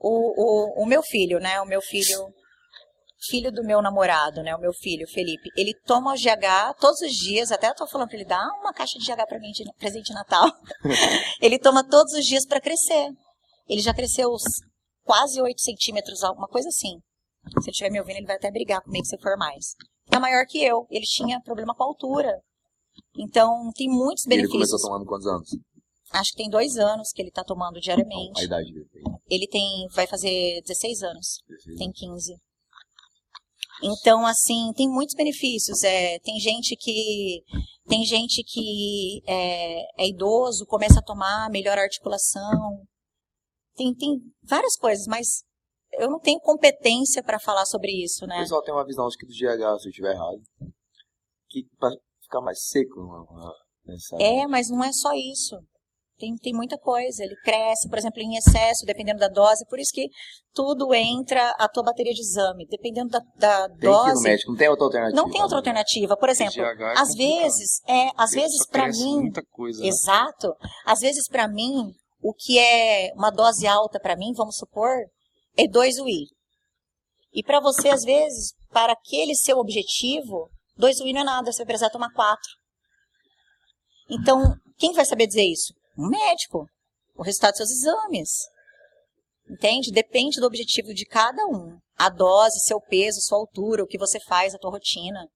O, o, o meu filho, né? O meu filho, filho do meu namorado, né? O meu filho, Felipe, ele toma o GH todos os dias. Até eu tô falando para ele dar uma caixa de GH para mim de presente de Natal. ele toma todos os dias para crescer. Ele já cresceu quase 8 centímetros, alguma coisa assim. Se ele estiver me ouvindo, ele vai até brigar comigo se for mais. É maior que eu. Ele tinha problema com a altura. Então, tem muitos benefícios. ele começou tomando quantos anos? Acho que tem dois anos que ele está tomando diariamente. A idade dele. Ele tem, vai fazer 16 anos. 16. Tem 15. Então, assim, tem muitos benefícios. É, tem gente que tem gente que é, é idoso, começa a tomar, melhora a articulação. Tem, tem várias coisas, mas eu não tenho competência para falar sobre isso, né? O pessoal tem uma visão, acho que do GH, se eu estiver errado, que para ficar mais seco, É, mas não é só isso. Tem, tem muita coisa. Ele cresce, por exemplo, em excesso, dependendo da dose. Por isso que tudo entra a tua bateria de exame. Dependendo da, da tem dose. Que ir no médico, não tem outra alternativa. Não tem outra alternativa. Por exemplo, é às vezes, é, às vezes para mim. Muita coisa, né? Exato. Às vezes para mim, o que é uma dose alta para mim, vamos supor, é 2 UI. E para você, às vezes, para aquele seu objetivo, 2 UI não é nada, você vai precisar tomar 4. Então, quem vai saber dizer isso? Um médico. O resultado dos seus exames. Entende? Depende do objetivo de cada um. A dose, seu peso, sua altura, o que você faz, a tua rotina.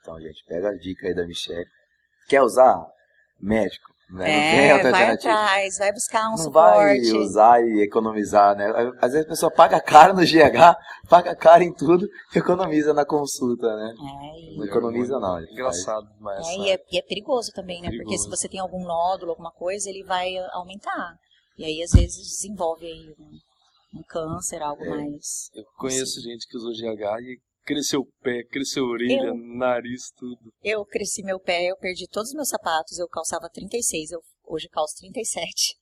Então, gente, pega a dica aí da Michelle. Quer usar? Médico. Né? É, vai atrás, vai buscar um não suporte. vai usar e economizar, né? Às vezes a pessoa paga caro no GH, paga caro em tudo, economiza na consulta, né? É, não economiza não. Engraçado mas É, e é, e é, perigoso também, né? Perigoso. Porque se você tem algum nódulo, alguma coisa, ele vai aumentar. E aí, às vezes, desenvolve aí um, um câncer, algo É. mais... Eu conheço gente que usou GH e cresceu o pé, cresceu a orelha, Eu? nariz, tudo. Eu cresci meu pé, eu perdi todos os meus sapatos, eu calçava 36, eu hoje calço 37.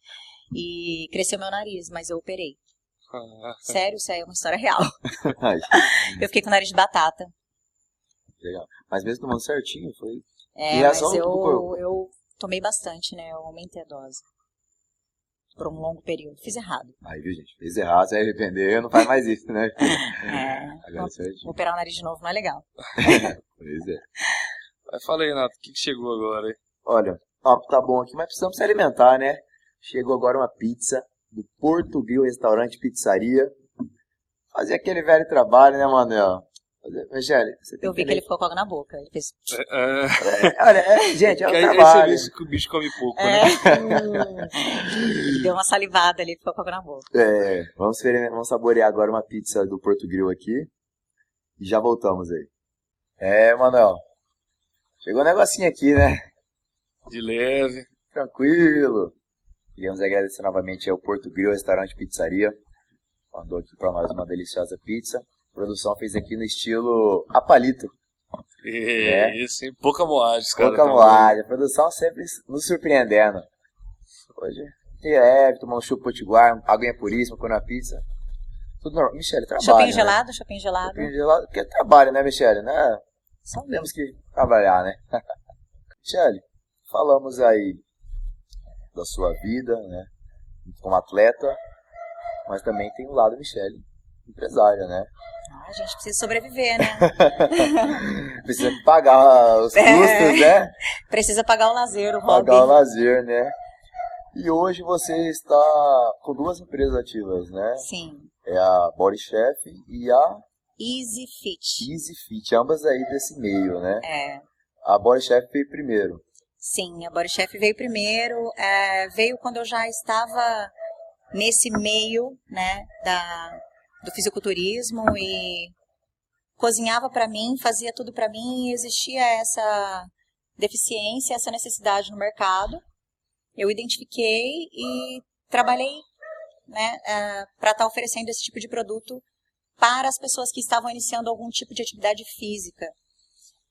E cresceu meu nariz, mas eu operei. Ah, Sério, isso aí é uma história real. Eu fiquei com nariz de batata. Legal. Mas mesmo tomando certinho, foi. É, E é mas eu, eu tomei bastante, né? Eu aumentei a dose. Por um longo período. Fiz errado. Aí, viu, gente? Fez errado, se arrepender, não faz mais isso, né? É, Agora certinho. operar o nariz de novo não é legal. Pois é. Mas fala aí, Renato, o que, que chegou agora, hein? Olha, ó, tá bom aqui, mas precisamos se alimentar, né? Chegou agora uma pizza do Porto Grill Restaurante Pizzaria. Fazer aquele velho trabalho, né, Manuel? Michele, você tem Eu vi que ele ficou com água na boca. Ele fez. É, É, olha, é, gente, é um trabalho. vê que o bicho come pouco, É. né? Hum. Deu uma salivada ali, ficou com água na boca. É, vamos, vamos saborear agora uma pizza do Porto Grill aqui. E já voltamos aí. É, Manuel. Chegou um negocinho aqui, né? De leve. Tranquilo. Queríamos agradecer novamente ao Porto Grill Restaurante Pizzaria. Mandou aqui para nós uma deliciosa pizza. A produção fez aqui no estilo Apalito. É, né? isso, hein? Pouca moagem, cara. Pouca moagem. A produção sempre nos surpreendendo. Hoje, tem leve, tomar um chupa potiguar, aguinha puríssima, com a pizza. Tudo normal. Michele, trabalha. Shopping né? gelado, shopping gelado. Shopping gelado, porque trabalha, né, Michele? Né? Só temos que trabalhar, né? Michele, falamos aí da sua vida, né? Como atleta, mas também tem o lado Michele, empresária, né? A gente precisa sobreviver, né? precisa pagar os é. custos, é. né? Precisa pagar o lazer, o hobby. Pagar o lazer, né? E hoje você está com duas empresas ativas, né? Sim. É a Body Chef e a Easy Fit. Easy Fit, ambas aí desse meio, né? É. A Body Chef veio primeiro. Sim, a Body Chef veio primeiro. É, veio quando eu já estava nesse meio, né, da, do fisiculturismo e cozinhava para mim, fazia tudo para mim e existia essa deficiência, essa necessidade no mercado. Eu identifiquei e trabalhei né, uh, para estar tá oferecendo esse tipo de produto para as pessoas que estavam iniciando algum tipo de atividade física.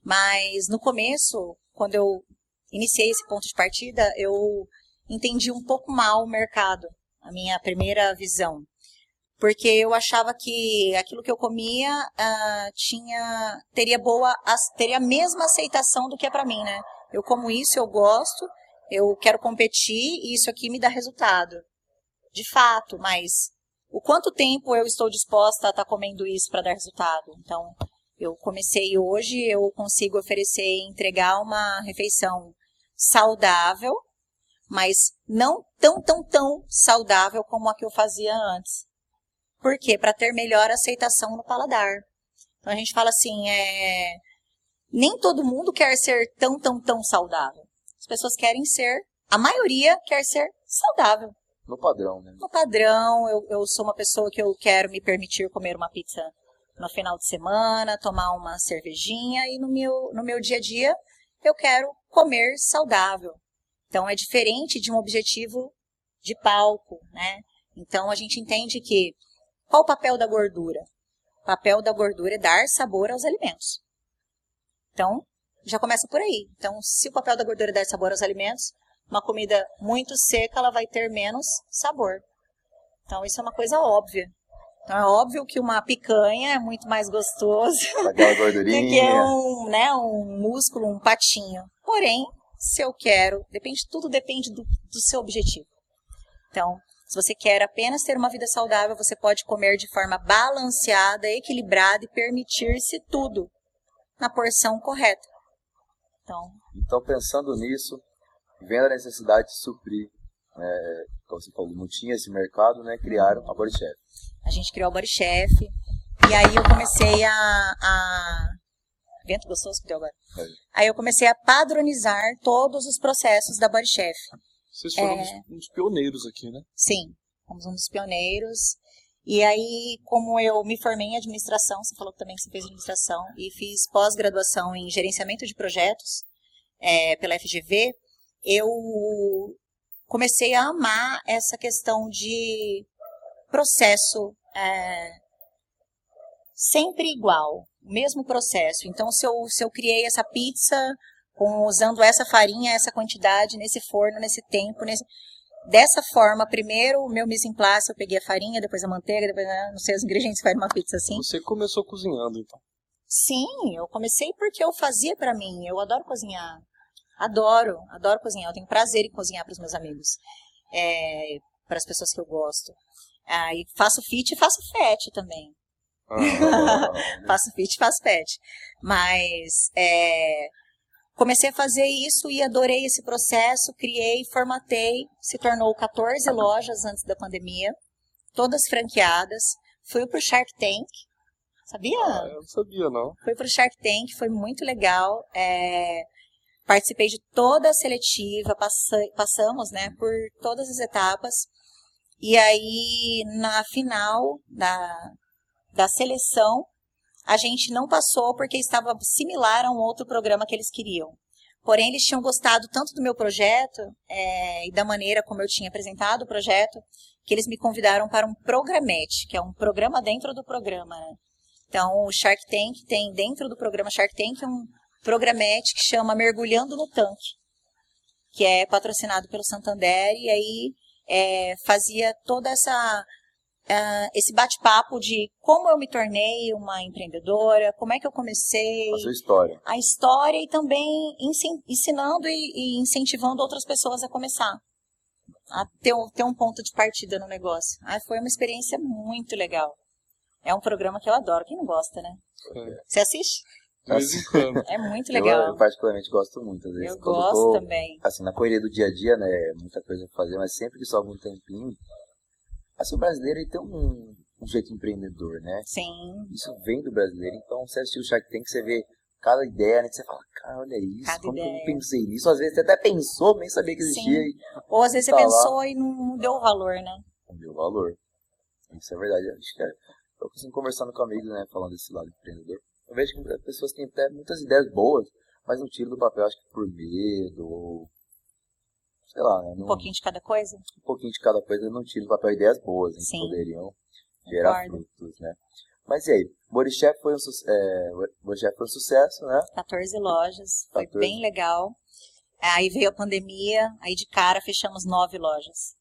Mas no começo, quando eu iniciei esse ponto de partida, eu entendi um pouco mal o mercado, a minha primeira visão porque eu achava que aquilo que eu comia uh, tinha teria boa teria a mesma aceitação do que é para mim, né? Eu como isso, eu gosto, eu quero competir e isso aqui me dá resultado. De fato, mas o quanto tempo eu estou disposta a estar tá comendo isso para dar resultado? Então, eu comecei hoje, eu consigo oferecer e entregar uma refeição saudável, mas não tão, tão, tão saudável como a que eu fazia antes. Por quê? Para ter melhor aceitação no paladar. Então a gente fala assim, é... nem todo mundo quer ser tão, tão, tão saudável. As pessoas querem ser, a maioria quer ser saudável. No padrão, né? No padrão, eu, eu sou uma pessoa que eu quero me permitir comer uma pizza no final de semana, tomar uma cervejinha e no meu, no meu dia a dia eu quero comer saudável. Então é diferente de um objetivo de palco, né? Então a gente entende que qual o papel da gordura? O papel da gordura é dar sabor aos alimentos. Então, já começa por aí. Então, se o papel da gordura é dar sabor aos alimentos, uma comida muito seca, ela vai ter menos sabor. Então, isso é uma coisa óbvia. Então, é óbvio que uma picanha é muito mais gostoso do que um, né, um músculo, um patinho. Porém, se eu quero, depende, tudo depende do, do seu objetivo. Então, se você quer apenas ter uma vida saudável, você pode comer de forma balanceada, equilibrada e permitir-se tudo na porção correta. Então, então pensando nisso, vendo a necessidade de suprir, é, como você falou, não tinha esse mercado, né? Criaram a Body Chef. A gente criou a Body Chef e aí eu comecei a, a... vento gostoso que deu agora. É. Aí eu comecei a padronizar todos os processos da Body Chef. Vocês foram é... um dos pioneiros aqui, né? Sim, fomos um dos pioneiros. E aí, como eu me formei em administração, você falou também que você fez administração, e fiz pós-graduação em gerenciamento de projetos é, pela FGV, eu comecei a amar essa questão de processo é, sempre igual, mesmo processo. Então, se eu, se eu criei essa pizza com, usando essa farinha, essa quantidade, nesse forno, nesse tempo, nesse... Dessa forma, primeiro o meu mise en place, eu peguei a farinha, depois a manteiga, depois, né, não sei, os ingredientes faz uma pizza assim. Você começou cozinhando, então? Sim, eu comecei porque eu fazia para mim, eu adoro cozinhar. Adoro, adoro cozinhar, eu tenho prazer em cozinhar para os meus amigos, é, para as pessoas que eu gosto. Ah, e faço fit e faço fat também. Ah, faço fit e faço fat. Mas é, Comecei a fazer isso e adorei esse processo, criei, formatei, se tornou 14 lojas antes da pandemia, todas franqueadas. Fui para o Shark Tank, sabia? Ah, eu não sabia, não. Fui para o Shark Tank, foi muito legal. É, participei de toda a seletiva, passamos né, por todas as etapas. E aí, na final da, da seleção, a gente não passou porque estava similar a um outro programa que eles queriam. Porém, eles tinham gostado tanto do meu projeto é, e da maneira como eu tinha apresentado o projeto, que eles me convidaram para um programete, que é um programa dentro do programa. Né? Então, o Shark Tank tem dentro do programa Shark Tank um, programete que chama Mergulhando no Tanque, que é patrocinado pelo Santander, e aí é, fazia toda essa uh, esse bate-papo de como eu me tornei uma empreendedora, como é que eu comecei. A sua história. A história e também ensinando e, e incentivando outras pessoas a começar. A ter, ter um ponto de partida no negócio. Ah, foi uma experiência muito legal. É um programa que eu adoro. Quem não gosta, né? É. Você assiste? É muito legal. Eu, eu, particularmente gosto muito, às vezes. Eu gosto tô, também. Assim, na correria do dia a dia, né? Muita coisa pra fazer, mas sempre que sobra um tempinho, Assim, o brasileiro ele tem um, um jeito empreendedor, né? Sim. Isso vem do brasileiro. Então, você assistiu o Shark Tank, você vê cada ideia, né? Você fala, cara, olha isso, cada como ideia. que eu não pensei nisso? Às vezes você até pensou, nem sabia que existia. E, Ou às vezes tá você pensou lá. e não deu valor, né? Não deu valor. Isso é verdade. Acho que é, eu assim, conversando com amigos, né, falando desse lado empreendedor. Eu vejo que as pessoas têm até muitas ideias boas, mas não tiram do papel, acho que por medo, ou sei lá, né? um pouquinho de cada coisa? Um pouquinho de cada coisa não tira do papel ideias boas, hein, que poderiam gerar Concordo. frutos, né? Mas e aí, Borichef foi, um, é, foi um sucesso, né? 14 lojas, 14. foi bem legal. Aí veio a pandemia, aí de cara fechamos nove lojas.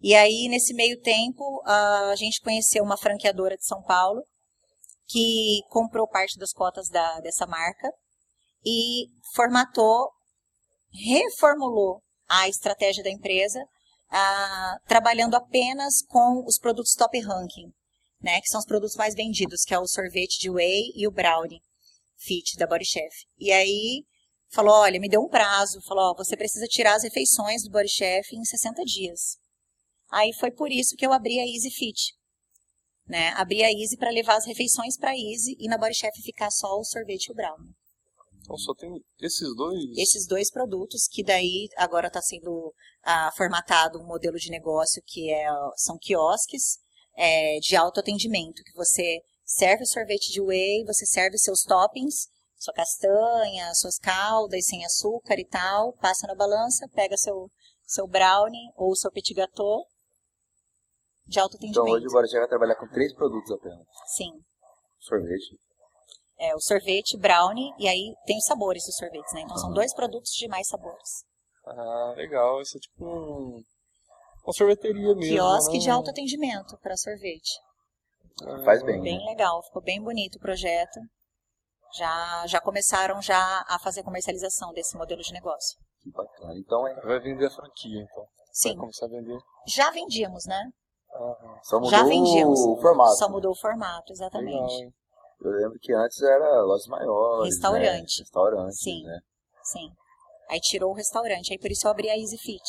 E aí, nesse meio tempo, a gente conheceu uma franqueadora de São Paulo que comprou parte das cotas da, dessa marca e formatou, reformulou a estratégia da empresa, ah, trabalhando apenas com os produtos top ranking, né, que são os produtos mais vendidos, que é o sorvete de whey e o brownie fit da Body Chef. E aí falou, olha, me deu um prazo, falou, você precisa tirar as refeições do Body Chef em 60 dias. Aí foi por isso que eu abri a Easy Fit. Né? Abri a Easy para levar as refeições para Easy e na Body Chef ficar só o sorvete e o brownie. Então só tem esses dois? Esses dois produtos que daí agora está sendo ah, formatado um modelo de negócio que é, são quiosques é, de autoatendimento, que você serve o sorvete de whey, você serve seus toppings, sua castanha, suas caldas sem açúcar e tal, passa na balança, pega seu, seu brownie ou seu petit gâteau de autoatendimento. Então hoje o Guarujá vai trabalhar com três produtos apenas? Sim. Sorvete, é, o sorvete brownie, e aí tem os sabores dos sorvetes, né? Então são dois produtos de mais sabores. Ah, legal. Isso é tipo um, uma sorveteria mesmo. Quiosque né? de autoatendimento para sorvete. Ah, Faz bem. Bem né? legal, ficou bem bonito o projeto. Já, já começaram já a fazer comercialização desse modelo de negócio. Que bacana. Então é. Vai vender a franquia, então. Sim. Vai começar a vender. Já vendíamos, né? Só mudou já vendíamos. o formato. Só mudou o formato, exatamente. Legal, eu lembro que antes era lojas maiores. Restaurante. Né? Restaurante. Sim. Né? Sim. Aí tirou o restaurante. Aí por isso eu abri a Easy Fit.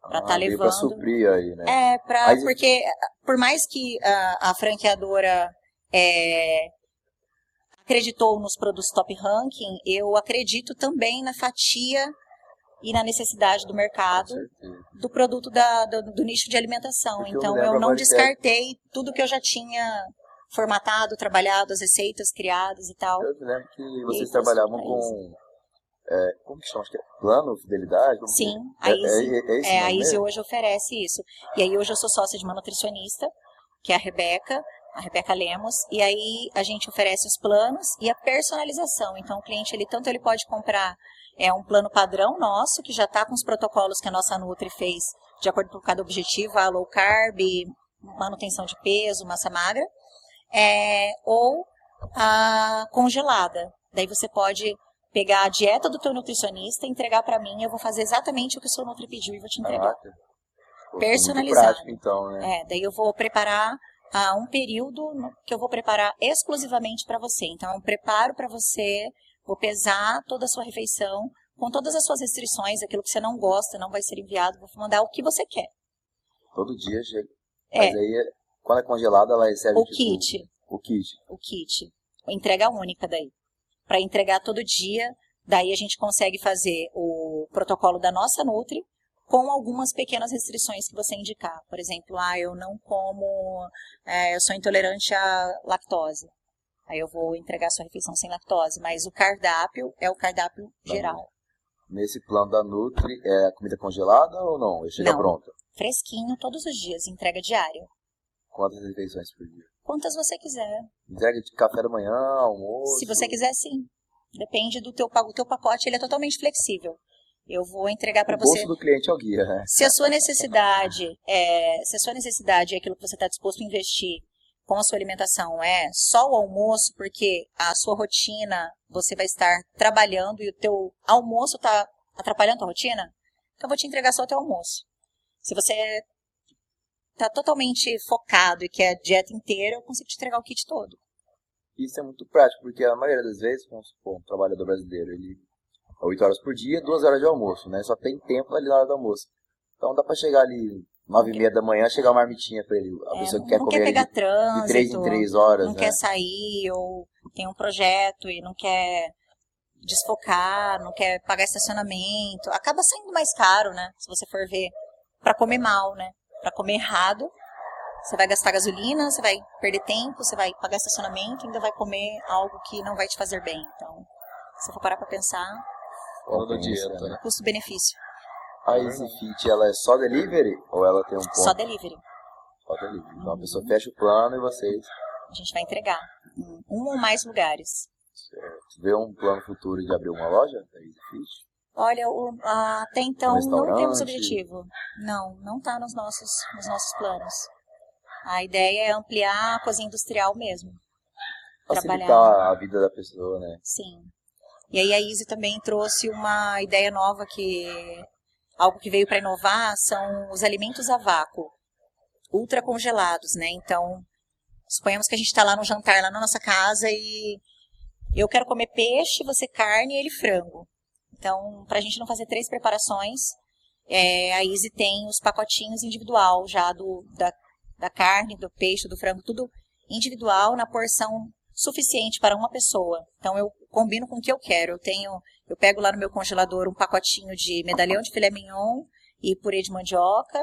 Pra ah, tá levando. Pra suprir aí, né? É, pra, porque por mais que a, a franqueadora é, acreditou nos produtos top ranking, eu acredito também na fatia e na necessidade do mercado do produto da, do, do nicho de alimentação. Porque então eu, eu não descartei tudo que eu já tinha formatado, trabalhado, as receitas criadas e tal. Eu lembro que vocês trabalhavam com. É, como que chama? Acho que é plano, fidelidade? Sim, a Easy, é, é, é, é a Easy hoje oferece isso. E aí hoje eu sou sócia de uma nutricionista, que é a Rebeca, a Rebeca Lemos, e aí a gente oferece os planos e a personalização. Então o cliente ele tanto ele pode comprar é um plano padrão nosso que já está com os protocolos que a nossa Nutri fez de acordo com cada objetivo, a low carb, manutenção de peso, massa magra, é, ou a congelada. Daí você pode pegar a dieta do teu nutricionista, entregar para mim, eu vou fazer exatamente o que o seu nutri pediu e vou te entregar. Ah, Personalizado. Prático, então, né? É, daí eu vou preparar a um período que eu vou preparar exclusivamente para você. Então, eu preparo para você, vou pesar toda a sua refeição, com todas as suas restrições, aquilo que você não gosta, não vai ser enviado, vou mandar o que você quer. Todo dia chega. É. Mas aí quando é congelada, ela recebe o tipo, kit. O kit. O kit. Entrega única daí. Para entregar todo dia, daí a gente consegue fazer o protocolo da nossa Nutri com algumas pequenas restrições que você indicar. Por exemplo, ah, eu não como, é, eu sou intolerante à lactose. Aí eu vou entregar a sua refeição sem lactose, mas o cardápio é o cardápio tá geral. Nesse plano da Nutri, é comida congelada ou não? Chega não, pronta? Fresquinho todos os dias, entrega diária. Quantas refeições por dia? Quantas você quiser. Entrega de café da manhã, almoço? Se você quiser, sim. Depende do teu, o teu pacote, ele é totalmente flexível. Eu vou entregar para o você. bolso do cliente é o guia, né? Se a sua necessidade é, se a sua necessidade é aquilo que você está disposto a investir com a sua alimentação é só o almoço, porque a sua rotina você vai estar trabalhando e o teu almoço está atrapalhando a rotina, então eu vou te entregar só o teu almoço. Se você está totalmente focado e quer a dieta inteira, eu consigo te entregar o kit todo. Isso é muito prático, porque a maioria das vezes, vamos supor, um trabalhador brasileiro, ele 8 horas por dia, 2 horas de almoço, né? Só tem tempo ali na hora do almoço. Então dá para chegar ali 9 e meia da manhã, chegar uma marmitinha para ele. A É, pessoa que quer não comer quer pegar ali trânsito, de 3 em 3 horas, não né? quer sair, ou tem um projeto e não quer desfocar, não quer pagar estacionamento. Acaba saindo mais caro, né? Se você for ver, para comer mal, né? Para comer errado, você vai gastar gasolina, você vai perder tempo, você vai pagar estacionamento, ainda vai comer algo que não vai te fazer bem. Então, se eu for parar para pensar, Fora da dieta, né? custo-benefício, A Easy Fit, ela é só delivery ou ela tem um ponto? só delivery. Só delivery. Então a pessoa fecha o plano e vocês A gente vai entregar em um ou mais lugares. certo. vê um plano futuro de abrir uma loja da Easy Fit? Olha, o- ah, até então não temos objetivo. Não, não está nos nossos, nos nossos planos. A ideia é ampliar a cozinha industrial mesmo. Facilitar Trabalhar. a vida da pessoa, né? Sim. E aí a Easy também trouxe uma ideia nova que algo que veio para inovar são os alimentos a vácuo, ultra congelados, né? Então, suponhamos que a gente está lá no jantar lá na nossa casa e eu quero comer peixe, você carne e ele frango. Então, para a gente não fazer três preparações, é, a Easy tem os pacotinhos individual já do, da, da carne, do peixe, do frango, tudo individual na porção suficiente para uma pessoa. Então eu combino com o que eu quero. Eu tenho, eu pego lá no meu congelador um pacotinho de medalhão de filé mignon e purê de mandioca.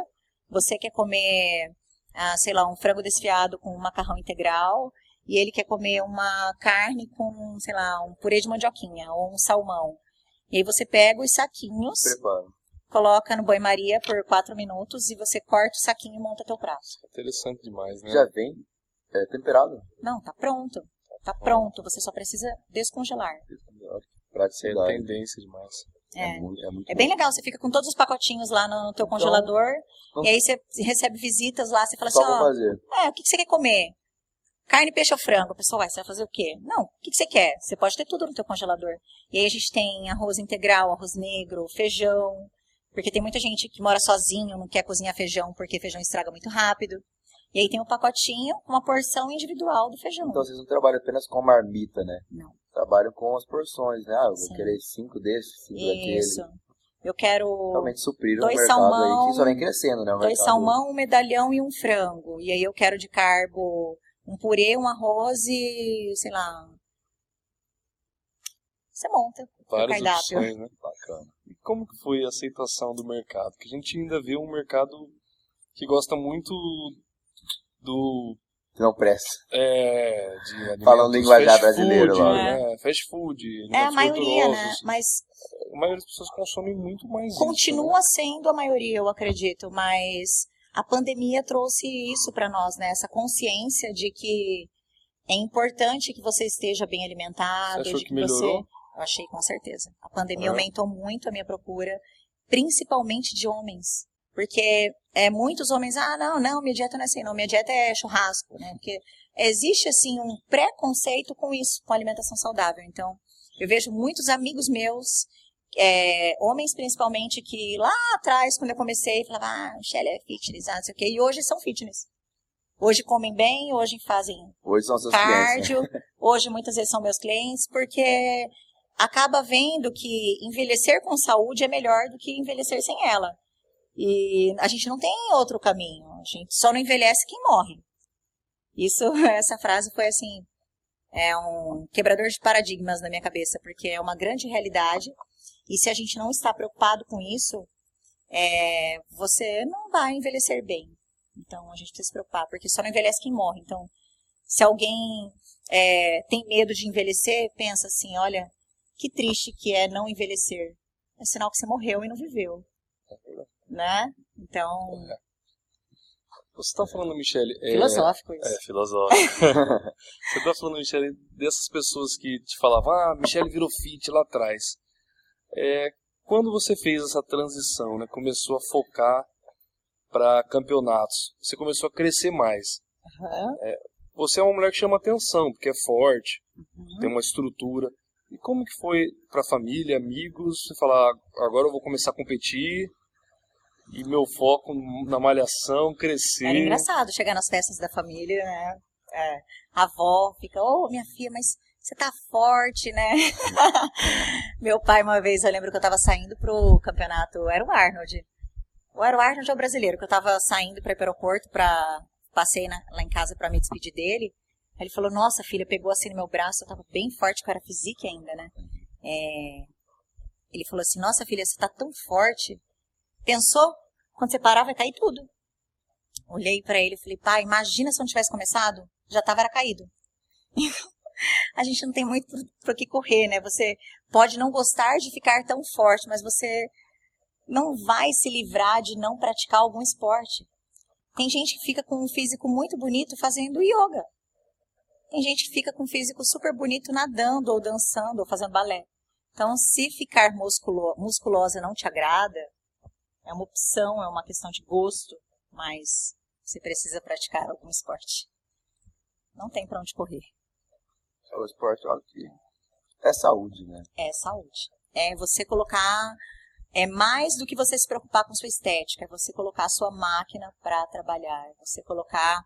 Você quer comer, ah, sei lá, um frango desfiado com um macarrão integral e ele quer comer uma carne com, sei lá, um purê de mandioquinha ou um salmão. E aí você pega os saquinhos, Preparo. coloca no banho-maria por quatro minutos e você corta o saquinho e monta teu prato. Interessante demais, né? Já vem é, temperado. Não, tá pronto. Tá pronto, você só precisa descongelar. É Praticidade. tendência demais. É. muito, é muito É bem legal, você fica com todos os pacotinhos lá no, no teu congelador, então- e aí você recebe visitas lá, você fala Só assim, ó, fazer. é, o que, que você quer comer? Carne, peixe ou frango? A pessoa vai, você vai fazer o quê? Não, o que, que você quer? Você pode ter tudo no teu congelador. E aí a gente tem arroz integral, arroz negro, feijão, porque tem muita gente que mora sozinho, não quer cozinhar feijão porque feijão estraga muito rápido. E aí tem um pacotinho, uma porção individual do feijão. Então vocês não trabalham apenas com marmita, né? Não. Trabalham com as porções, né? Ah, eu vou Sim. querer cinco desses, cinco Isso. daquele. Eu quero Realmente suprir o dois mercado salmão, aí, que só vem crescendo, né? o dois salmão, um medalhão e um frango. E aí eu quero de carbo um purê, um arroz e, sei lá. Você monta. Várias opções, né? Bacana. E como que foi a aceitação do mercado? Que a gente ainda vê um mercado que gosta muito do não presta. é, de alimentos Falando linguajar brasileiro food, lá. né? Fast food, É a maioria, né? Mas A maioria das pessoas consomem muito mais isso, continua sendo a maioria, eu acredito. Mas a pandemia trouxe isso para nós, né? Essa consciência de que é importante que você esteja bem alimentado, Você achou de que que você. melhorou? Eu achei com certeza. A pandemia É? aumentou muito a minha procura, principalmente de homens. Porque é, muitos homens, ah, não, não, minha dieta não é assim, não, minha dieta é churrasco, né? Porque existe, assim, um preconceito com isso, com alimentação saudável. Então, eu vejo muitos amigos meus, é, homens principalmente, que lá atrás, quando eu comecei, falavam, ah, Shelly é fitness, ah, não sei o quê, e hoje são fitness. Hoje comem bem, hoje fazem Hoje são seus clientes. né? cardio. Hoje muitas vezes são meus clientes, porque acaba vendo que envelhecer com saúde é melhor do que envelhecer sem ela. E a gente não tem outro caminho. A gente só não envelhece quem morre. Isso, essa frase foi assim, é um quebrador de paradigmas na minha cabeça, porque é uma grande realidade. E se a gente não está preocupado com isso, é, você não vai envelhecer bem. Então a gente precisa se preocupar, porque só não envelhece quem morre. Então, se alguém é, tem medo de envelhecer, pensa assim, olha, que triste que é não envelhecer. É sinal que você morreu e não viveu. Né? Então, Você está falando, Michele. É, filosófico isso. É, filosófico. você está falando, Michele, dessas pessoas que te falavam, ah, Michele virou fit lá atrás. É, quando você fez essa transição, né, começou a focar para campeonatos, você começou a crescer mais. Uhum. É, você é uma mulher que chama atenção, porque é forte, uhum. tem uma estrutura. E como que foi para família, amigos, você falar, agora eu vou começar a competir e meu foco na malhação crescer? Era engraçado chegar nas festas da família, né? É, a avó fica, ô oh, minha filha, mas você tá forte, né? meu pai, uma vez, eu lembro que eu tava saindo pro campeonato, era o Arnold. O era o Arnold é o brasileiro, que eu tava saindo para ir pro aeroporto, pra, passei na, lá em casa para me despedir dele. Ele falou, nossa filha, pegou assim no meu braço, eu tava bem forte, que eu era física ainda, né? É... Ele falou assim, nossa filha, você tá tão forte. Pensou? Quando você parar, vai cair tudo. Olhei para ele e falei, pai, imagina se eu não tivesse começado, já tava era caído. a gente não tem muito por que correr, né? Você pode não gostar de ficar tão forte, mas você não vai se livrar de não praticar algum esporte. Tem gente que fica com um físico muito bonito fazendo yoga. Tem gente que fica com um físico super bonito nadando ou dançando ou fazendo balé. Então, se ficar musculo, musculosa não te agrada, é uma opção, é uma questão de gosto, mas você precisa praticar algum esporte. Não tem para onde correr. É o esporte, olha que é saúde, né? É saúde. É você colocar é mais do que você se preocupar com sua estética, é você colocar a sua máquina para trabalhar, é você colocar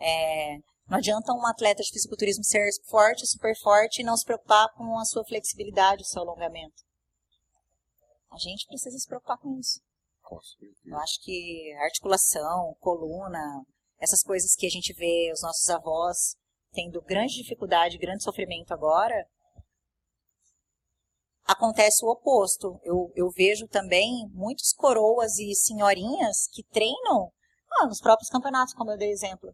é, não adianta um atleta de fisiculturismo ser forte, super forte e não se preocupar com a sua flexibilidade, o seu alongamento. A gente precisa se preocupar com isso. Eu acho que articulação, coluna, essas coisas que a gente vê os nossos avós tendo grande dificuldade, grande sofrimento agora, acontece o oposto. Eu, eu vejo também muitos coroas e senhorinhas que treinam ah, nos próprios campeonatos, como eu dei exemplo.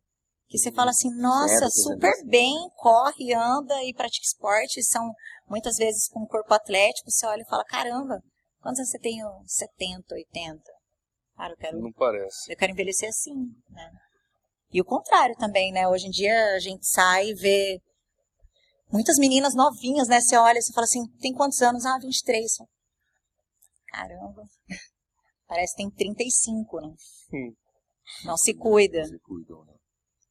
Que você fala assim, nossa, super bem, corre, anda e pratica esporte, são muitas vezes com corpo atlético, você olha e fala, caramba, quantos anos você tem? 70, 80? Cara, eu quero. Não parece. Eu quero envelhecer assim, né? E o contrário também, né? Hoje em dia a gente sai e vê muitas meninas novinhas, né? Você olha e fala assim, tem quantos anos? Ah, 23. Caramba. Parece que tem 35, né? Hum. Não se cuida. Não se cuidam, né?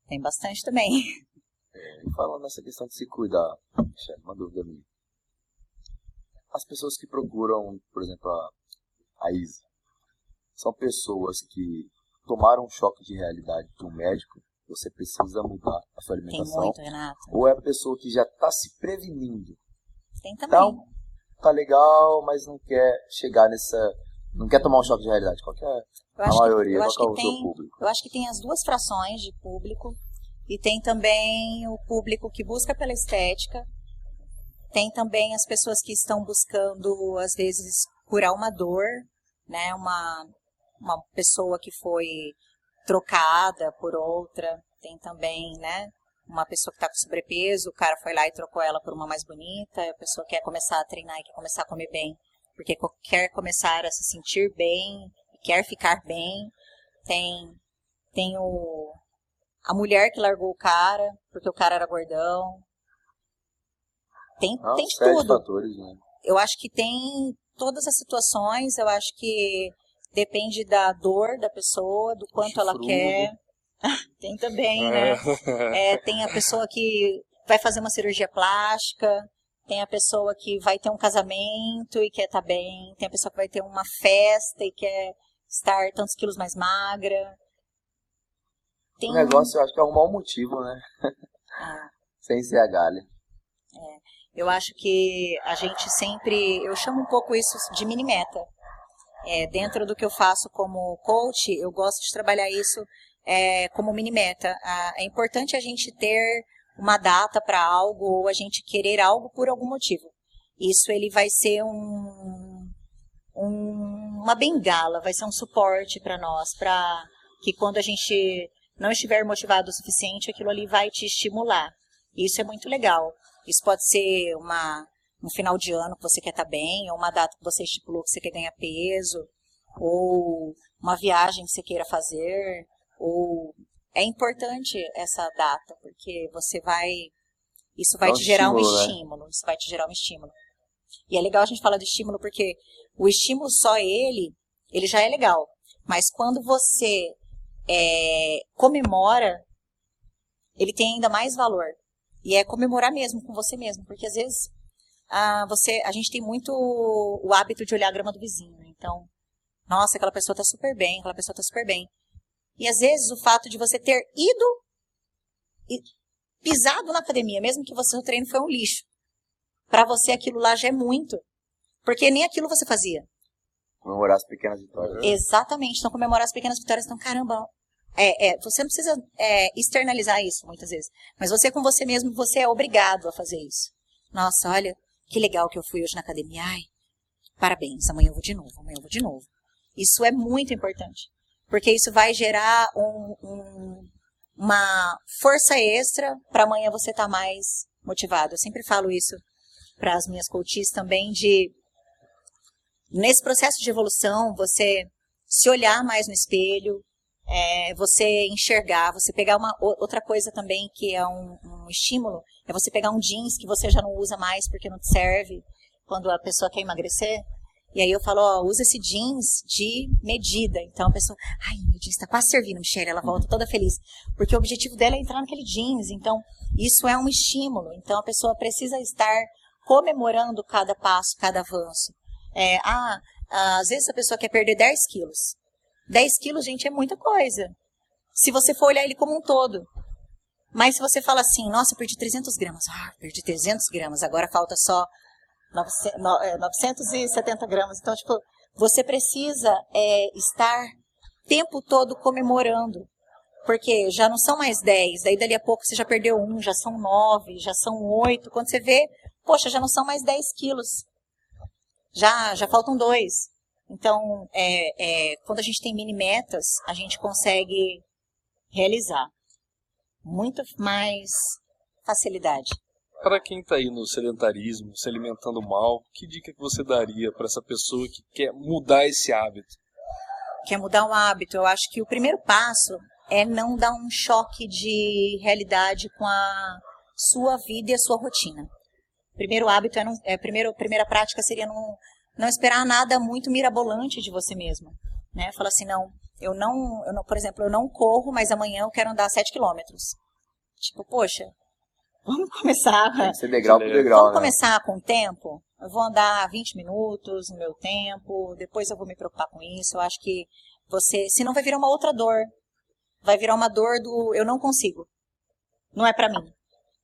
Tem bastante também. É, e falando nessa questão de se cuidar, Michelle, uma dúvida minha. As pessoas que procuram, por exemplo, a, a Isa, são pessoas que tomaram um choque de realidade de um médico, você precisa mudar a sua alimentação. Tem muito, Renato. Ou é a pessoa que já está se prevenindo. Tem também. Então, tá legal, mas não quer chegar nessa. Não quer tomar um choque de realidade. Qual é a maioria? Que, qual é o tem, público? Eu acho que tem as duas frações de público. E tem também o público que busca pela estética. Tem também as pessoas que estão buscando, às vezes, curar uma dor, né? Uma, uma pessoa que foi trocada por outra. Tem também, né? Uma pessoa que está com sobrepeso, o cara foi lá e trocou ela por uma mais bonita. A pessoa quer começar a treinar e quer começar a comer bem, porque quer começar a se sentir bem, quer ficar bem. Tem, tem o, a mulher que largou o cara, porque o cara era gordão. Tem, ah, tem tudo. Fatores, né? Eu acho que tem todas as situações, eu acho que Depende da dor da pessoa, do quanto ela quer. tem também, né? É, tem a pessoa que vai fazer uma cirurgia plástica, tem a pessoa que vai ter um casamento e quer estar tá bem, tem a pessoa que vai ter uma festa e quer estar tantos quilos mais magra. Tem... O negócio eu acho que é um motivo, né? Ah. Sem ser a galha. É, eu acho que a gente sempre. Eu chamo um pouco isso de mini meta. É, dentro do que eu faço como coach, eu gosto de trabalhar isso é, como mini meta. é importante a gente ter uma data para algo ou a gente querer algo por algum motivo. Isso ele vai ser um, um, uma bengala, vai ser um suporte para nós, para que quando a gente não estiver motivado o suficiente, aquilo ali vai te estimular. Isso é muito legal. Isso pode ser uma no final de ano que você quer estar tá bem, ou uma data que você estipulou que você quer ganhar peso, ou uma viagem que você queira fazer, Ou é importante essa data, porque você vai. Isso vai Dá um te gerar um estímulo, né? estímulo. Isso vai te gerar um estímulo. E é legal a gente falar de estímulo, porque o estímulo só ele, ele já é legal. Mas quando você é, comemora, ele tem ainda mais valor. E é comemorar mesmo com você mesmo, porque às vezes ah, você, a gente tem muito o hábito de olhar a grama do vizinho. né? Então, nossa, aquela pessoa está super bem, aquela pessoa está super bem. E às vezes o fato de você ter ido e pisado na academia, mesmo que você, o treino foi um lixo, para você aquilo lá já é muito. Porque nem aquilo você fazia. Comemorar as pequenas vitórias. Exatamente. Então, comemorar as pequenas vitórias. Então, caramba, é, é, você não precisa é, externalizar isso muitas vezes. Mas você com você mesmo, você é obrigado a fazer isso. Nossa, olha, que legal que eu fui hoje na academia. Ai, parabéns, amanhã eu vou de novo, amanhã eu vou de novo. Isso é muito importante. Porque isso vai gerar um- um- uma força extra para amanhã você estar mais motivado. Eu sempre falo isso para as minhas coaches também, de nesse processo de evolução, você se olhar mais no espelho, é, você enxergar, você pegar uma outra coisa também que é um, um estímulo, é você pegar um jeans que você já não usa mais porque não te serve quando a pessoa quer emagrecer. E aí eu falo, ó, usa esse jeans de medida. Então a pessoa, ai, meu jeans tá quase servindo, Michelle, ela volta toda feliz. Porque o objetivo dela é entrar naquele jeans. Então, isso é um estímulo. Então a pessoa precisa estar comemorando cada passo, cada avanço. É, ah, às vezes a pessoa quer perder 10 quilos. 10 quilos, gente, é muita coisa. Se você for olhar ele como um todo. Mas se você fala assim, nossa, perdi 300 gramas. Ah, perdi 300 gramas, agora falta só 900 no- é, 970 gramas. Então, tipo, você precisa é, estar tempo todo comemorando. Porque já não são mais 10, daí dali a pouco você já perdeu um, já são 9, já são 8. Quando você vê, poxa, já não são mais 10 quilos. Já, já faltam dois. Então, é, é, quando a gente tem mini metas, a gente consegue realizar muito mais facilidade. Para quem está aí no sedentarismo, se alimentando mal, que dica que você daria para essa pessoa que quer mudar esse hábito? quer mudar um hábito, eu acho que o primeiro passo é não dar um choque de realidade com a sua vida e a sua rotina. Primeiro hábito é, não, é primeiro, primeira prática seria não, não esperar nada muito mirabolante de você mesmo, né? Falar assim, não, eu não, eu não, por exemplo, eu não corro, mas amanhã eu quero andar 7 quilômetros. Tipo, poxa, vamos começar Tem que ser degrau por degrau, Vamos né? começar com o tempo? Eu vou andar 20 minutos no meu tempo, depois eu vou me preocupar com isso. Eu acho que você, senão vai virar uma outra dor. Vai virar uma dor do eu não consigo. Não é pra mim.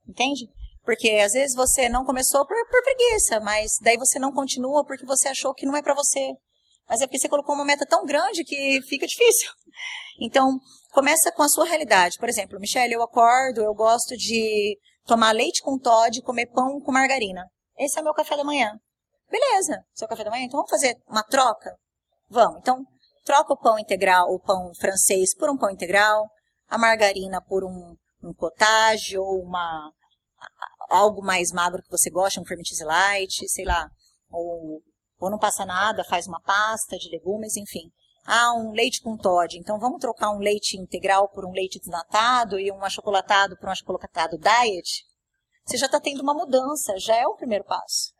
Entende? Porque às vezes você não começou por, por preguiça, mas daí você não continua porque você achou que não é pra você. Mas é porque você colocou uma meta tão grande que fica difícil. Então, começa com a sua realidade. Por exemplo, Michelle, eu acordo, eu gosto de tomar leite com Todd e comer pão com margarina. Esse é o meu café da manhã. Beleza, seu café da manhã, então vamos fazer uma troca? Vamos. Então, troca o pão integral, o pão francês por um pão integral, a margarina por um, um cottage ou uma algo mais magro que você gosta, um cheese light, sei lá, ou, ou não passa nada, faz uma pasta de legumes, enfim. Ah, um leite com Todd. Então vamos trocar um leite integral por um leite desnatado e um achocolatado por um achocolatado diet? Você já está tendo uma mudança, já é o primeiro passo.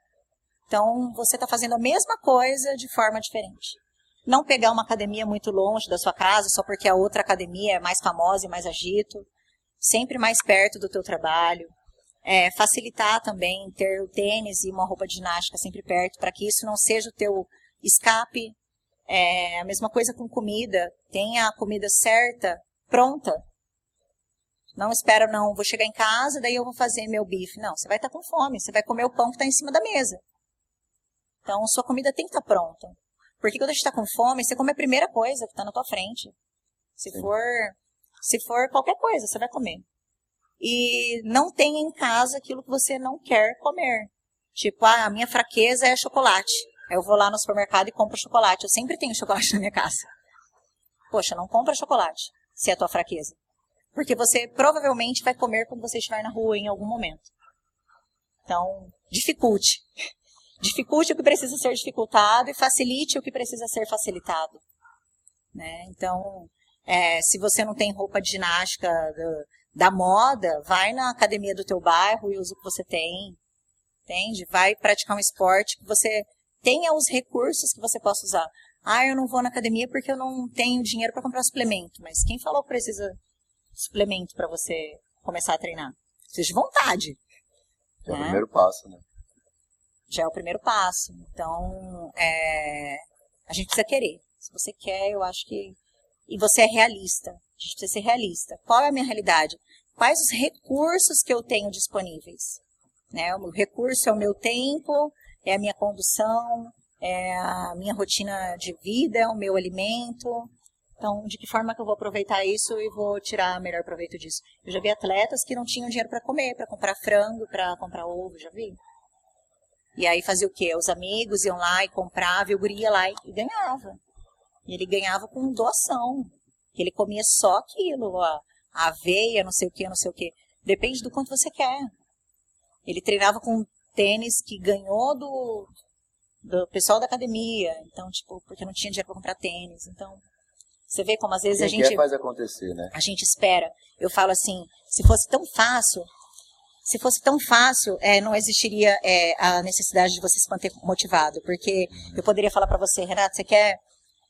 Então você está fazendo a mesma coisa de forma diferente. Não pegar uma academia muito longe da sua casa só porque a outra academia é mais famosa e mais agito. Sempre mais perto do teu trabalho. É, facilitar também ter o tênis e uma roupa de ginástica sempre perto para que isso não seja o teu escape. É, a mesma coisa com comida. Tenha a comida certa, pronta. Não espera, não, vou chegar em casa, daí eu vou fazer meu bife. Não, você vai estar com fome, você vai comer o pão que está em cima da mesa. Então, sua comida tem que estar pronta. Porque quando a gente está com fome, você come a primeira coisa que está na tua frente. Se for, se for qualquer coisa, você vai comer. E não tenha em casa aquilo que você não quer comer. Tipo, ah, a minha fraqueza é chocolate. Eu vou lá no supermercado e compro chocolate. Eu sempre tenho chocolate na minha casa. Poxa, não compra chocolate, se é a tua fraqueza. Porque você provavelmente vai comer quando você estiver na rua em algum momento. Então, dificulte. Dificulte o que precisa ser dificultado e facilite o que precisa ser facilitado. Né? Então, É, se você não tem roupa de ginástica do, da moda, vai na academia do teu bairro e usa o que você tem. Entende? Vai praticar um esporte que você tenha os recursos que você possa usar. Ah, eu não vou na academia porque eu não tenho dinheiro para comprar suplemento. Mas quem falou que precisa de suplemento para você começar a treinar? Precisa de vontade. É o né? primeiro passo, né? Já é o primeiro passo. Então, é, a gente precisa querer. Se você quer, eu acho que. E você é realista. A gente precisa ser realista. Qual é a minha realidade? Quais os recursos que eu tenho disponíveis? Né? O recurso é o meu tempo, é a minha condução, é a minha rotina de vida, é o meu alimento. Então, de que forma que eu vou aproveitar isso e vou tirar melhor proveito disso? Eu já vi atletas que não tinham dinheiro para comer, para comprar frango, para comprar ovo, já vi. E aí fazia o quê? Os amigos iam lá e compravam, e o guri ia lá e ganhava. Ele ganhava com doação. Ele comia só aquilo, a aveia, não sei o que, não sei o que. Depende do quanto você quer. Ele treinava com tênis que ganhou do, do pessoal da academia. Então, tipo, porque não tinha dinheiro para comprar tênis. Então, você vê como às vezes Quem a gente quer faz acontecer, né? a gente espera. Eu falo assim, se fosse tão fácil, se fosse tão fácil, é, não existiria é, a necessidade de você se manter motivado, porque eu poderia falar para você, Renato, você quer,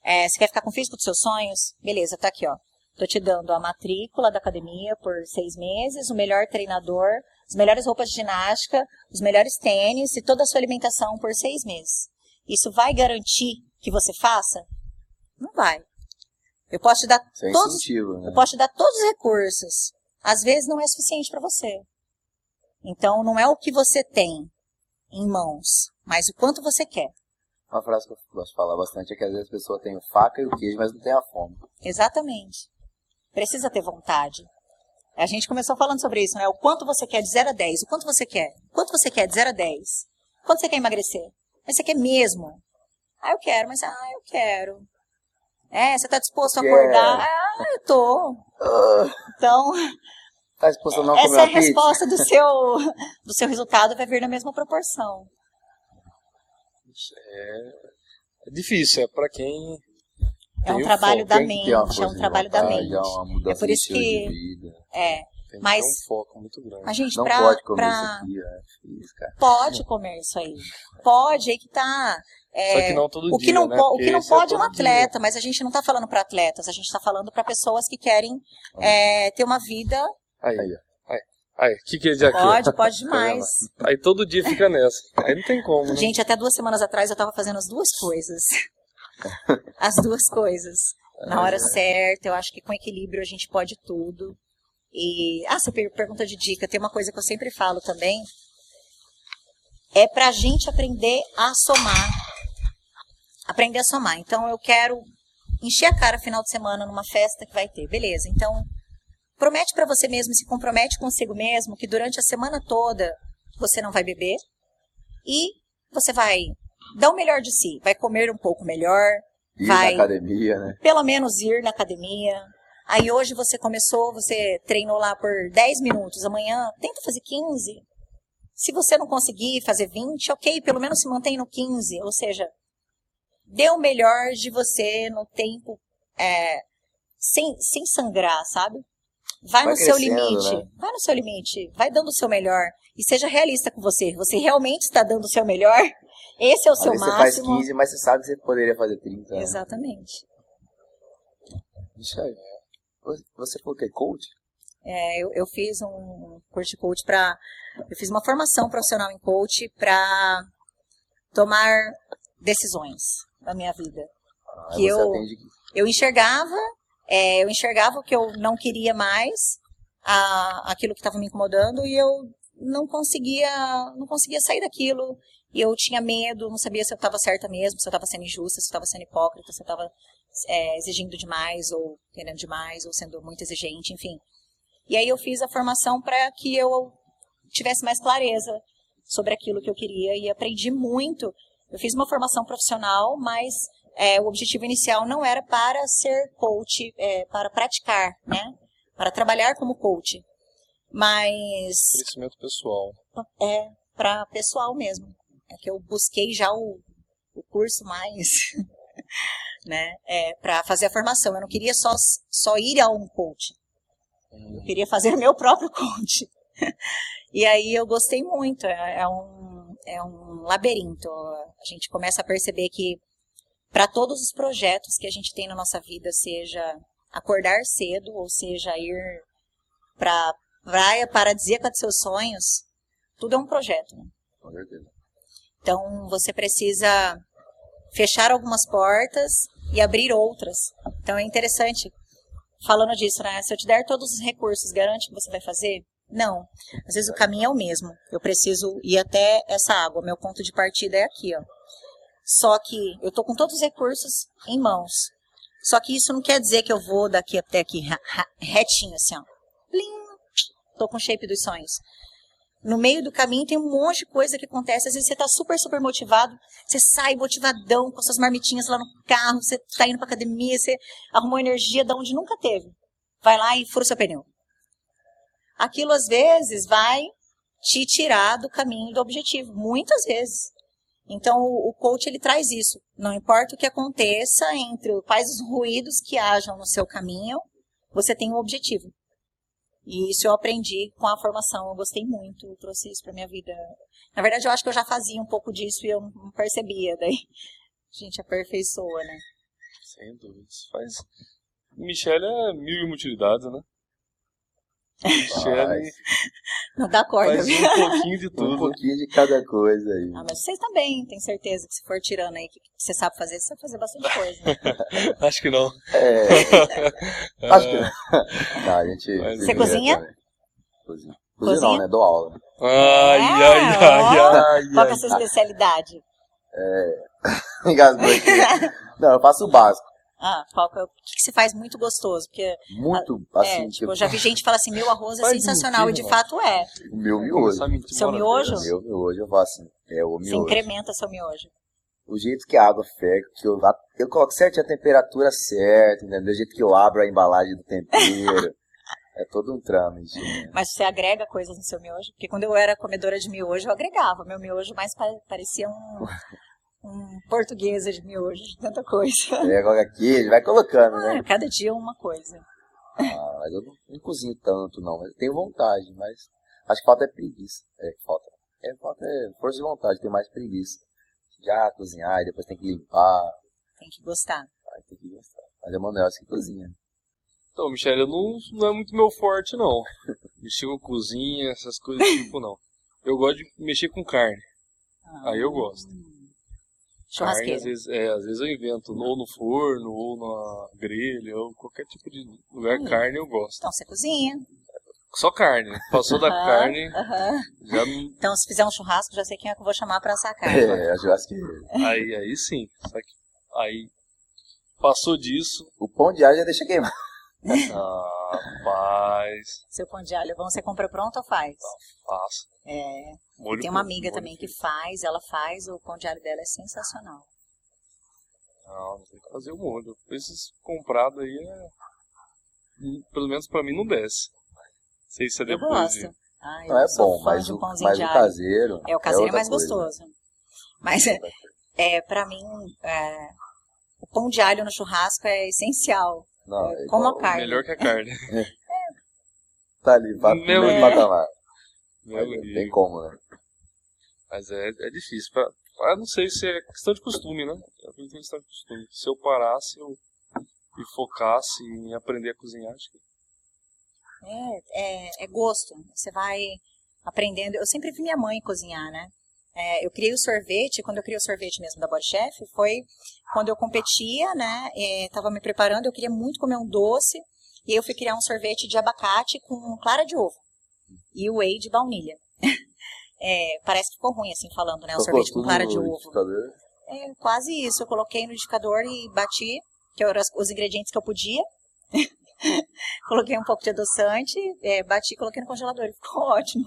é, você quer ficar com o físico dos seus sonhos? Beleza, tá aqui, ó. Tô te dando a matrícula da academia por seis meses, o melhor treinador, as melhores roupas de ginástica, os melhores tênis e toda a sua alimentação por seis meses. Isso vai garantir que você faça? Não vai. Eu posso te dar é todos, incentivo, né? eu posso te dar todos os recursos. Às vezes não é suficiente para você. Então não é o que você tem em mãos, mas o quanto você quer. Uma frase que eu gosto de falar bastante é que às vezes a pessoa tem o faca e o queijo, mas não tem a fome. Exatamente. Precisa ter vontade. A gente começou falando sobre isso, né? O quanto você quer de 0 a 10. O quanto você quer? O quanto você quer de 0 a 10? Quanto você quer emagrecer? Mas você quer mesmo? Ah, eu quero, mas ah, eu quero. É, você tá disposto a acordar? Ah, eu tô. Então, Tá disposto a não comer essa é a pizza? resposta do seu, do seu resultado, vai vir na mesma proporção. É difícil, é para quem É um trabalho foco, da uma mente, é um trabalho da vontade, mente. É É por isso que-. É, tem Mas- um foco muito grande. a gente Não pra, pode comer pra- isso aqui, é pode comer isso aí. Pode, aí que tá. É, Só que não todo o que dia, não, né? o que não é pode é um todo dia. atleta, mas a gente não está falando para atletas, a gente está falando para pessoas que querem é, ter uma vida. Aí, Aí, ó. Aí, o que que é de aqui? Pode, pode demais. Aí todo dia fica nessa. Aí não tem como, né? Gente, até duas semanas atrás eu estava fazendo as duas coisas. As duas coisas. Na hora certa, eu acho que com equilíbrio a gente pode tudo. E, ah, você per- pergunta de dica, tem uma coisa que eu sempre falo também. É pra gente aprender a somar. Aprender a somar. Então eu quero encher a cara final de semana numa festa que vai ter. Beleza, então promete pra você mesmo, se compromete consigo mesmo que durante a semana toda você não vai beber e você vai dar o melhor de si, vai comer um pouco melhor, Ir vai na academia, né? pelo menos ir na academia. Aí hoje você começou, você treinou lá por 10 minutos, amanhã tenta fazer 15. Se você não conseguir fazer 20, ok, pelo menos se mantém no 15. Ou seja, dê o melhor de você no tempo, é, sem, sem sangrar, sabe? Vai, Vai no seu limite, né? vai no seu limite, vai dando o seu melhor. E seja realista com você. Você realmente está dando o seu melhor? Esse é o Às seu vezes você faz máximo. 15, mas você sabe que você poderia fazer 30. né? Exatamente. Isso aí. Você- Você falou que é coach? É, eu, eu fiz um curso de coach para. Eu fiz uma formação profissional em coach para tomar decisões na minha vida. Aí Que eu- atende Eu enxergava, é, eu enxergava o que eu não queria mais, a, aquilo que estava me incomodando, e eu não conseguia, não conseguia sair daquilo. E eu tinha medo, não sabia se eu estava certa mesmo, se eu estava sendo injusta, se eu estava sendo hipócrita, se eu estava é, exigindo demais, ou querendo demais, ou sendo muito exigente, enfim. E aí eu fiz a formação para que eu tivesse mais clareza sobre aquilo que eu queria e aprendi muito. Eu fiz uma formação profissional, mas é, o objetivo inicial não era para ser coach, é, para praticar, né? Para trabalhar como coach. Mas Crescimento pessoal. é para pessoal mesmo. É que eu busquei já o, o curso mais né, é, para fazer a formação. Eu não queria só, só ir a um coach. Eu queria fazer meu próprio coach. e aí eu gostei muito. É, é, um, é um labirinto. A gente começa a perceber que para todos os projetos que a gente tem na nossa vida, seja acordar cedo, ou seja, ir para praia paradisíaca dos seus sonhos, tudo é um projeto. Né? Com certeza. Então você precisa fechar algumas portas e abrir outras. Então é interessante falando disso, né? Se eu te der todos os recursos, garante que você vai fazer? Não. Às vezes o caminho é o mesmo. Eu preciso ir até essa água. Meu ponto de partida é aqui, ó. Só que eu tô com todos os recursos em mãos. Só que isso não quer dizer que eu vou daqui até aqui retinho, assim, ó. Plim! Tô com o shape dos sonhos. No meio do caminho tem um monte de coisa que acontece. Às vezes você tá super, super motivado. Você sai motivadão com suas marmitinhas lá no carro. Você tá indo pra academia. Você arrumou energia de onde nunca teve. Vai lá e fura o seu pneu. Aquilo às vezes vai te tirar do caminho do objetivo. Muitas vezes. Então o coach ele traz isso. Não importa o que aconteça entre quais os ruídos que hajam no seu caminho, você tem um objetivo. E isso eu aprendi com a formação, eu gostei muito, eu trouxe isso para minha vida. Na verdade, eu acho que eu já fazia um pouco disso e eu não percebia, daí a gente aperfeiçoa, né? Sem dúvidas. Faz. Michelle é mil e uma utilidades, né? Michelle. Não dá corda. Faz um pouquinho de tudo. Um pouquinho de cada coisa aí. Ah, mas vocês também, tenho certeza que se for tirando aí o que você sabe fazer, você sabe fazer bastante coisa. Né? Acho que não. É. Acho que não. não a gente. Mas- Você cozinha? Cozinha. Cozinha Cozinha? não, né? Dou aula. Ai, É, ai, ai, ó. ai, Qual é a sua especialidade? Engasgou aqui. Não, eu faço o básico. Ah, qual que é o o que, que você faz muito gostoso? Porque, Muito, é, assim, tipo, eu já vi gente que fala assim, meu arroz é sensacional, e de fato é. o meu miojo. Seu miojo? dessa. Meu miojo eu faço assim. É o Você miojo. incrementa seu miojo. O jeito que a água ferve, que eu, eu coloco certinho a temperatura certa, entendeu? O jeito que eu abro a embalagem do tempero. é todo um trâmite. né? Mas você agrega coisas no seu miojo? Porque quando eu era comedora de miojo, eu agregava. Meu miojo mais pa- parecia um, um portuguesa de miojo, de tanta coisa. É, coloca queijo, vai colocando, Ah, né? cada dia uma coisa. Ah, mas eu não, não cozinho tanto, não. Mas eu tenho vontade, mas acho que falta é preguiça. É, falta. É, falta é força de vontade, tem mais preguiça. Já cozinhar, e depois tem que limpar, Tem que gostar. aí tem que gostar. Mas é o Manuel que cozinha. Então, Michelle, eu não, não é muito meu forte, não. Mexer com cozinha, essas coisas do tipo, não. Eu gosto de mexer com carne. Ah, Aí eu gosto. Carne, Churrasqueira. às vezes, é, às vezes eu invento, ou no forno, ou na grelha, ou qualquer tipo de lugar Hum. carne eu gosto. Então você cozinha. Só carne. Passou da Aham, carne, aham. já não. Então se fizer um churrasco, já sei quem é que eu vou chamar pra assar carne. É, a churrasqueira. Aí, aí sim. Só que aí passou disso. O pão de alho já deixa queimar. Ah, rapaz. Seu pão de alho, bom, você compra pronto ou faz? Faço. É, Molho tem uma amiga molho também que feito. faz, ela faz, o pão de alho dela é sensacional. Não, não tem que fazer o molho. Esses comprados aí é. hum, Pelo menos pra mim não desce. Não sei se é Eu depois gosto. de. Não é bom, mas de um o, pãozinho mas de o caseiro. É, o caseiro é, outra mais coisa. gostoso. Mas é, é para mim, é, o pão de alho no churrasco é essencial. Não, é Como igual- a carne. Melhor que a carne. Tá ali, pra Meu patamar. Meu Deus. Tem como, né? Mas é, é difícil. Pra, pra- não sei se é questão de costume, né? Eu acredito que é questão de costume. Se eu parasse eu, e focasse em aprender a cozinhar, acho que. É, é, é gosto. Você vai aprendendo. Eu sempre vi minha mãe cozinhar, né? É, eu criei o sorvete, quando eu criei o sorvete mesmo da Body Chef, foi quando eu competia, né? É, tava me preparando, eu queria muito comer um doce, e eu fui criar um sorvete de abacate com clara de ovo e whey de baunilha. É, parece que ficou ruim assim falando, né? O Colocou sorvete com clara de ovo. É quase isso. Eu coloquei no liquidificador e bati, que eram os ingredientes que eu podia. coloquei um pouco de adoçante, é, bati e coloquei no congelador. E ficou ótimo.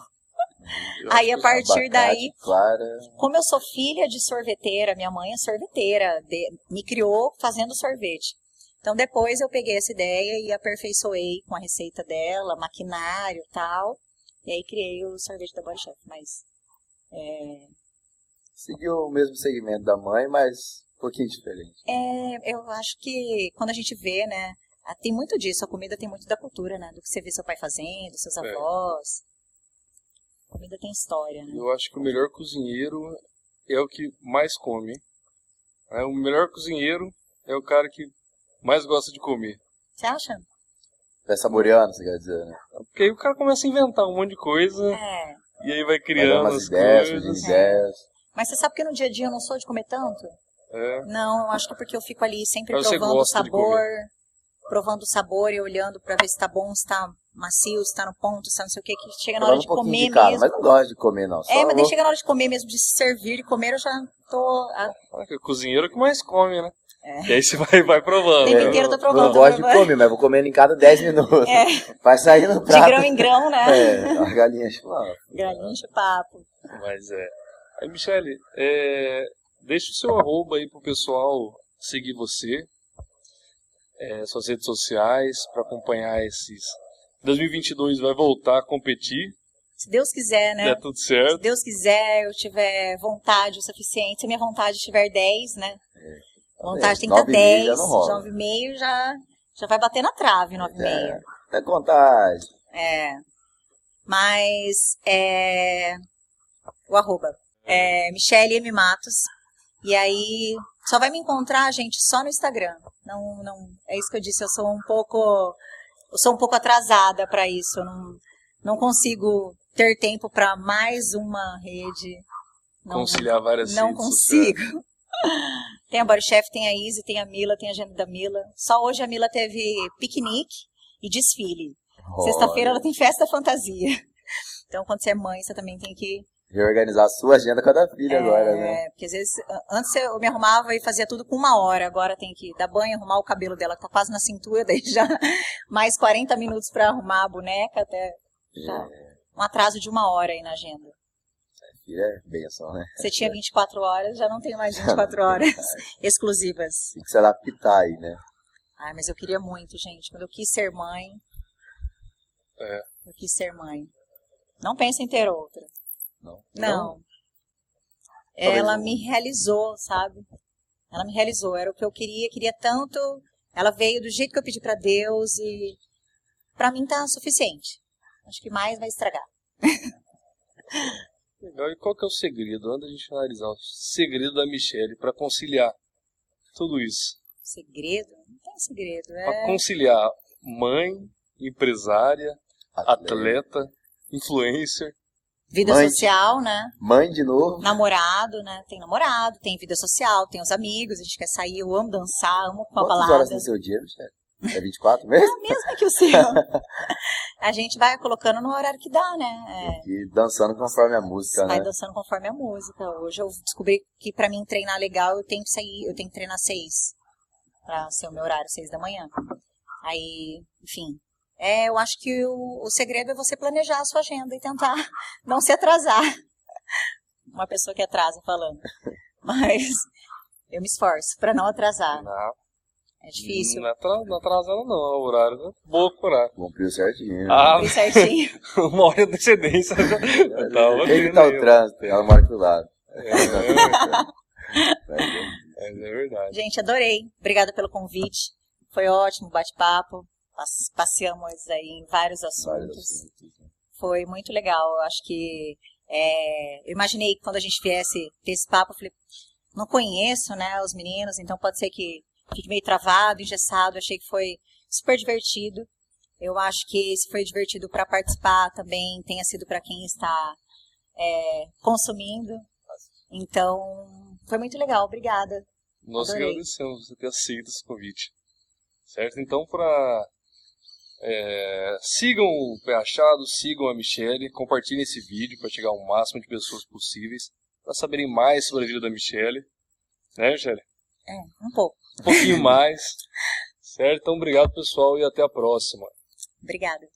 Eu Aí a partir Abacate, daí, Clara. como eu sou filha de sorveteira, minha mãe é sorveteira, de- me criou fazendo sorvete. Então depois eu peguei essa ideia e aperfeiçoei com a receita dela, maquinário e tal. E aí criei o sorvete da Body Chef. Mas é, Seguiu o mesmo segmento da mãe, mas pouquinho diferente. É, eu acho que quando a gente vê, né, tem muito disso, a comida tem muito da cultura, né, do que você vê seu pai fazendo, seus É. avós. A comida tem história, né? Eu acho que o melhor cozinheiro é o que mais come. É, o melhor cozinheiro é o cara que mais gosta de comer. Você acha? Tá saboreando, você quer dizer, né? Porque aí o cara começa a inventar um monte de coisa É. e aí vai Vai criando umas as ideias, coisas. ideias. Mas você sabe que no dia a dia eu não sou de comer tanto? É. Não, eu acho que é porque eu fico ali sempre Mas você provando o sabor, provando o sabor e olhando pra ver se tá bom, se tá macio, se tá no ponto, se tá não sei o que, que chega na hora um de comer de cara, mesmo. mas não gosto de comer, não. Só É, mas vou- chega na hora de comer mesmo, de servir, de comer, eu já tô. ah, Olha que O cozinheiro é que mais come, né? É. E aí você vai, vai provando. O tempo né? inteiro eu tô Eu provando. não gosto de provando. comer, mas vou comendo em cada 10 minutos. É, Vai sair no de prato. grão em grão, né? É, a galinha chula. Galinha de papo. Mas é. Aí, Michele, é, deixa o seu arroba aí pro pessoal seguir você, é, suas redes sociais, para acompanhar esses. 2022 vai voltar a competir, Se Deus quiser, né? é tudo Se certo. Deus quiser, eu tiver vontade o suficiente, se a minha vontade tiver 10, né? A vontade tem que estar Nove e meio 10, já não rola. 9,5 já, já vai bater na trave, 9,5. É, até contagem. É. Mas é. O arroba. É Michele M. Matos. E aí. Só vai me encontrar, gente, só no Instagram. Não, não. É isso que eu disse. Eu sou um pouco. Eu sou um pouco atrasada para isso. Eu não, não consigo ter tempo para mais uma rede. Não, Conciliar várias não redes sociais. Tem a Body Chef, tem a Izzy, tem a Mila, tem a agenda da Mila. Só hoje a Mila teve piquenique e desfile. Sexta-feira ela tem festa fantasia. Então, quando você é mãe, você também tem que. Reorganizar a sua agenda com a da filha agora, né? É, porque às vezes, antes eu me arrumava e fazia tudo com uma hora, agora tem que dar banho, arrumar o cabelo dela, que tá quase na cintura, daí já mais 40 minutos pra arrumar a boneca, até já um atraso de uma hora aí na agenda. Filha é benção, né? Você tinha 24 horas, já não tenho mais 24 horas exclusivas. Tem que se adaptar aí, né? Ai, mas eu queria muito, gente. Quando eu quis ser mãe, É. eu quis ser mãe. Não pensa em ter outra. Não. Não. Talvez Ela não. me realizou, sabe? Ela me realizou. Era o que eu queria, queria tanto. Ela veio do jeito que eu pedi pra Deus e pra mim tá suficiente. Acho que mais vai estragar. Legal. E qual que é o segredo? Antes da gente finalizar, o segredo da Michele para conciliar tudo isso. Segredo? Não tem segredo. Para É conciliar mãe, empresária, atleta, influencer. vida Mãe. social, né? Mãe de novo. Namorado, né? Tem namorado, tem vida social, tem os amigos, a gente quer sair, eu amo dançar, amo com a Quantas balada. horas tem seu dia, Michele? É 24 mesmo? É mesmo que o seu. a gente vai colocando no horário que dá, né? É, E dançando conforme a música, vai né? dançando conforme a música. Hoje eu descobri que pra mim treinar legal eu tenho que sair, eu tenho que treinar seis. Pra ser o meu horário, seis da manhã. Aí, enfim. É, eu acho que o, o segredo é você planejar a sua agenda e tentar não se atrasar. Uma pessoa que atrasa falando. Mas eu me esforço pra não atrasar. Não, É difícil. Não, atra- não atrasando não, o horário é boa pro horário. Cumpriu certinho. Ah, Bem certinho. uma hora de antecedência já. Eu tava Tem que tá o trânsito, ela mora aqui do lado. É, é, é, é verdade. Gente, adorei. Obrigada pelo convite. Foi ótimo o bate-papo. Pas- Passeamos aí em vários vários assuntos. assuntos. Foi muito legal. Eu acho que é, eu imaginei que quando a gente viesse ter esse papo, eu falei, não conheço, né, os meninos, então pode ser que fique meio travado, engessado. Achei que foi super divertido. Eu acho que se foi divertido para participar, também tenha sido para quem está é, consumindo. Então, foi muito legal. Obrigada. Nós Adorei. agradecemos você ter aceito esse convite. Certo? Então, para. sigam o Pé Achado, sigam a Michelle, compartilhem esse vídeo para chegar ao máximo de pessoas possíveis, para saberem mais sobre a vida da Michelle. Né, Michelle? É, um pouco. Um pouquinho mais. Certo? Então, obrigado, pessoal, e até a próxima. Obrigada.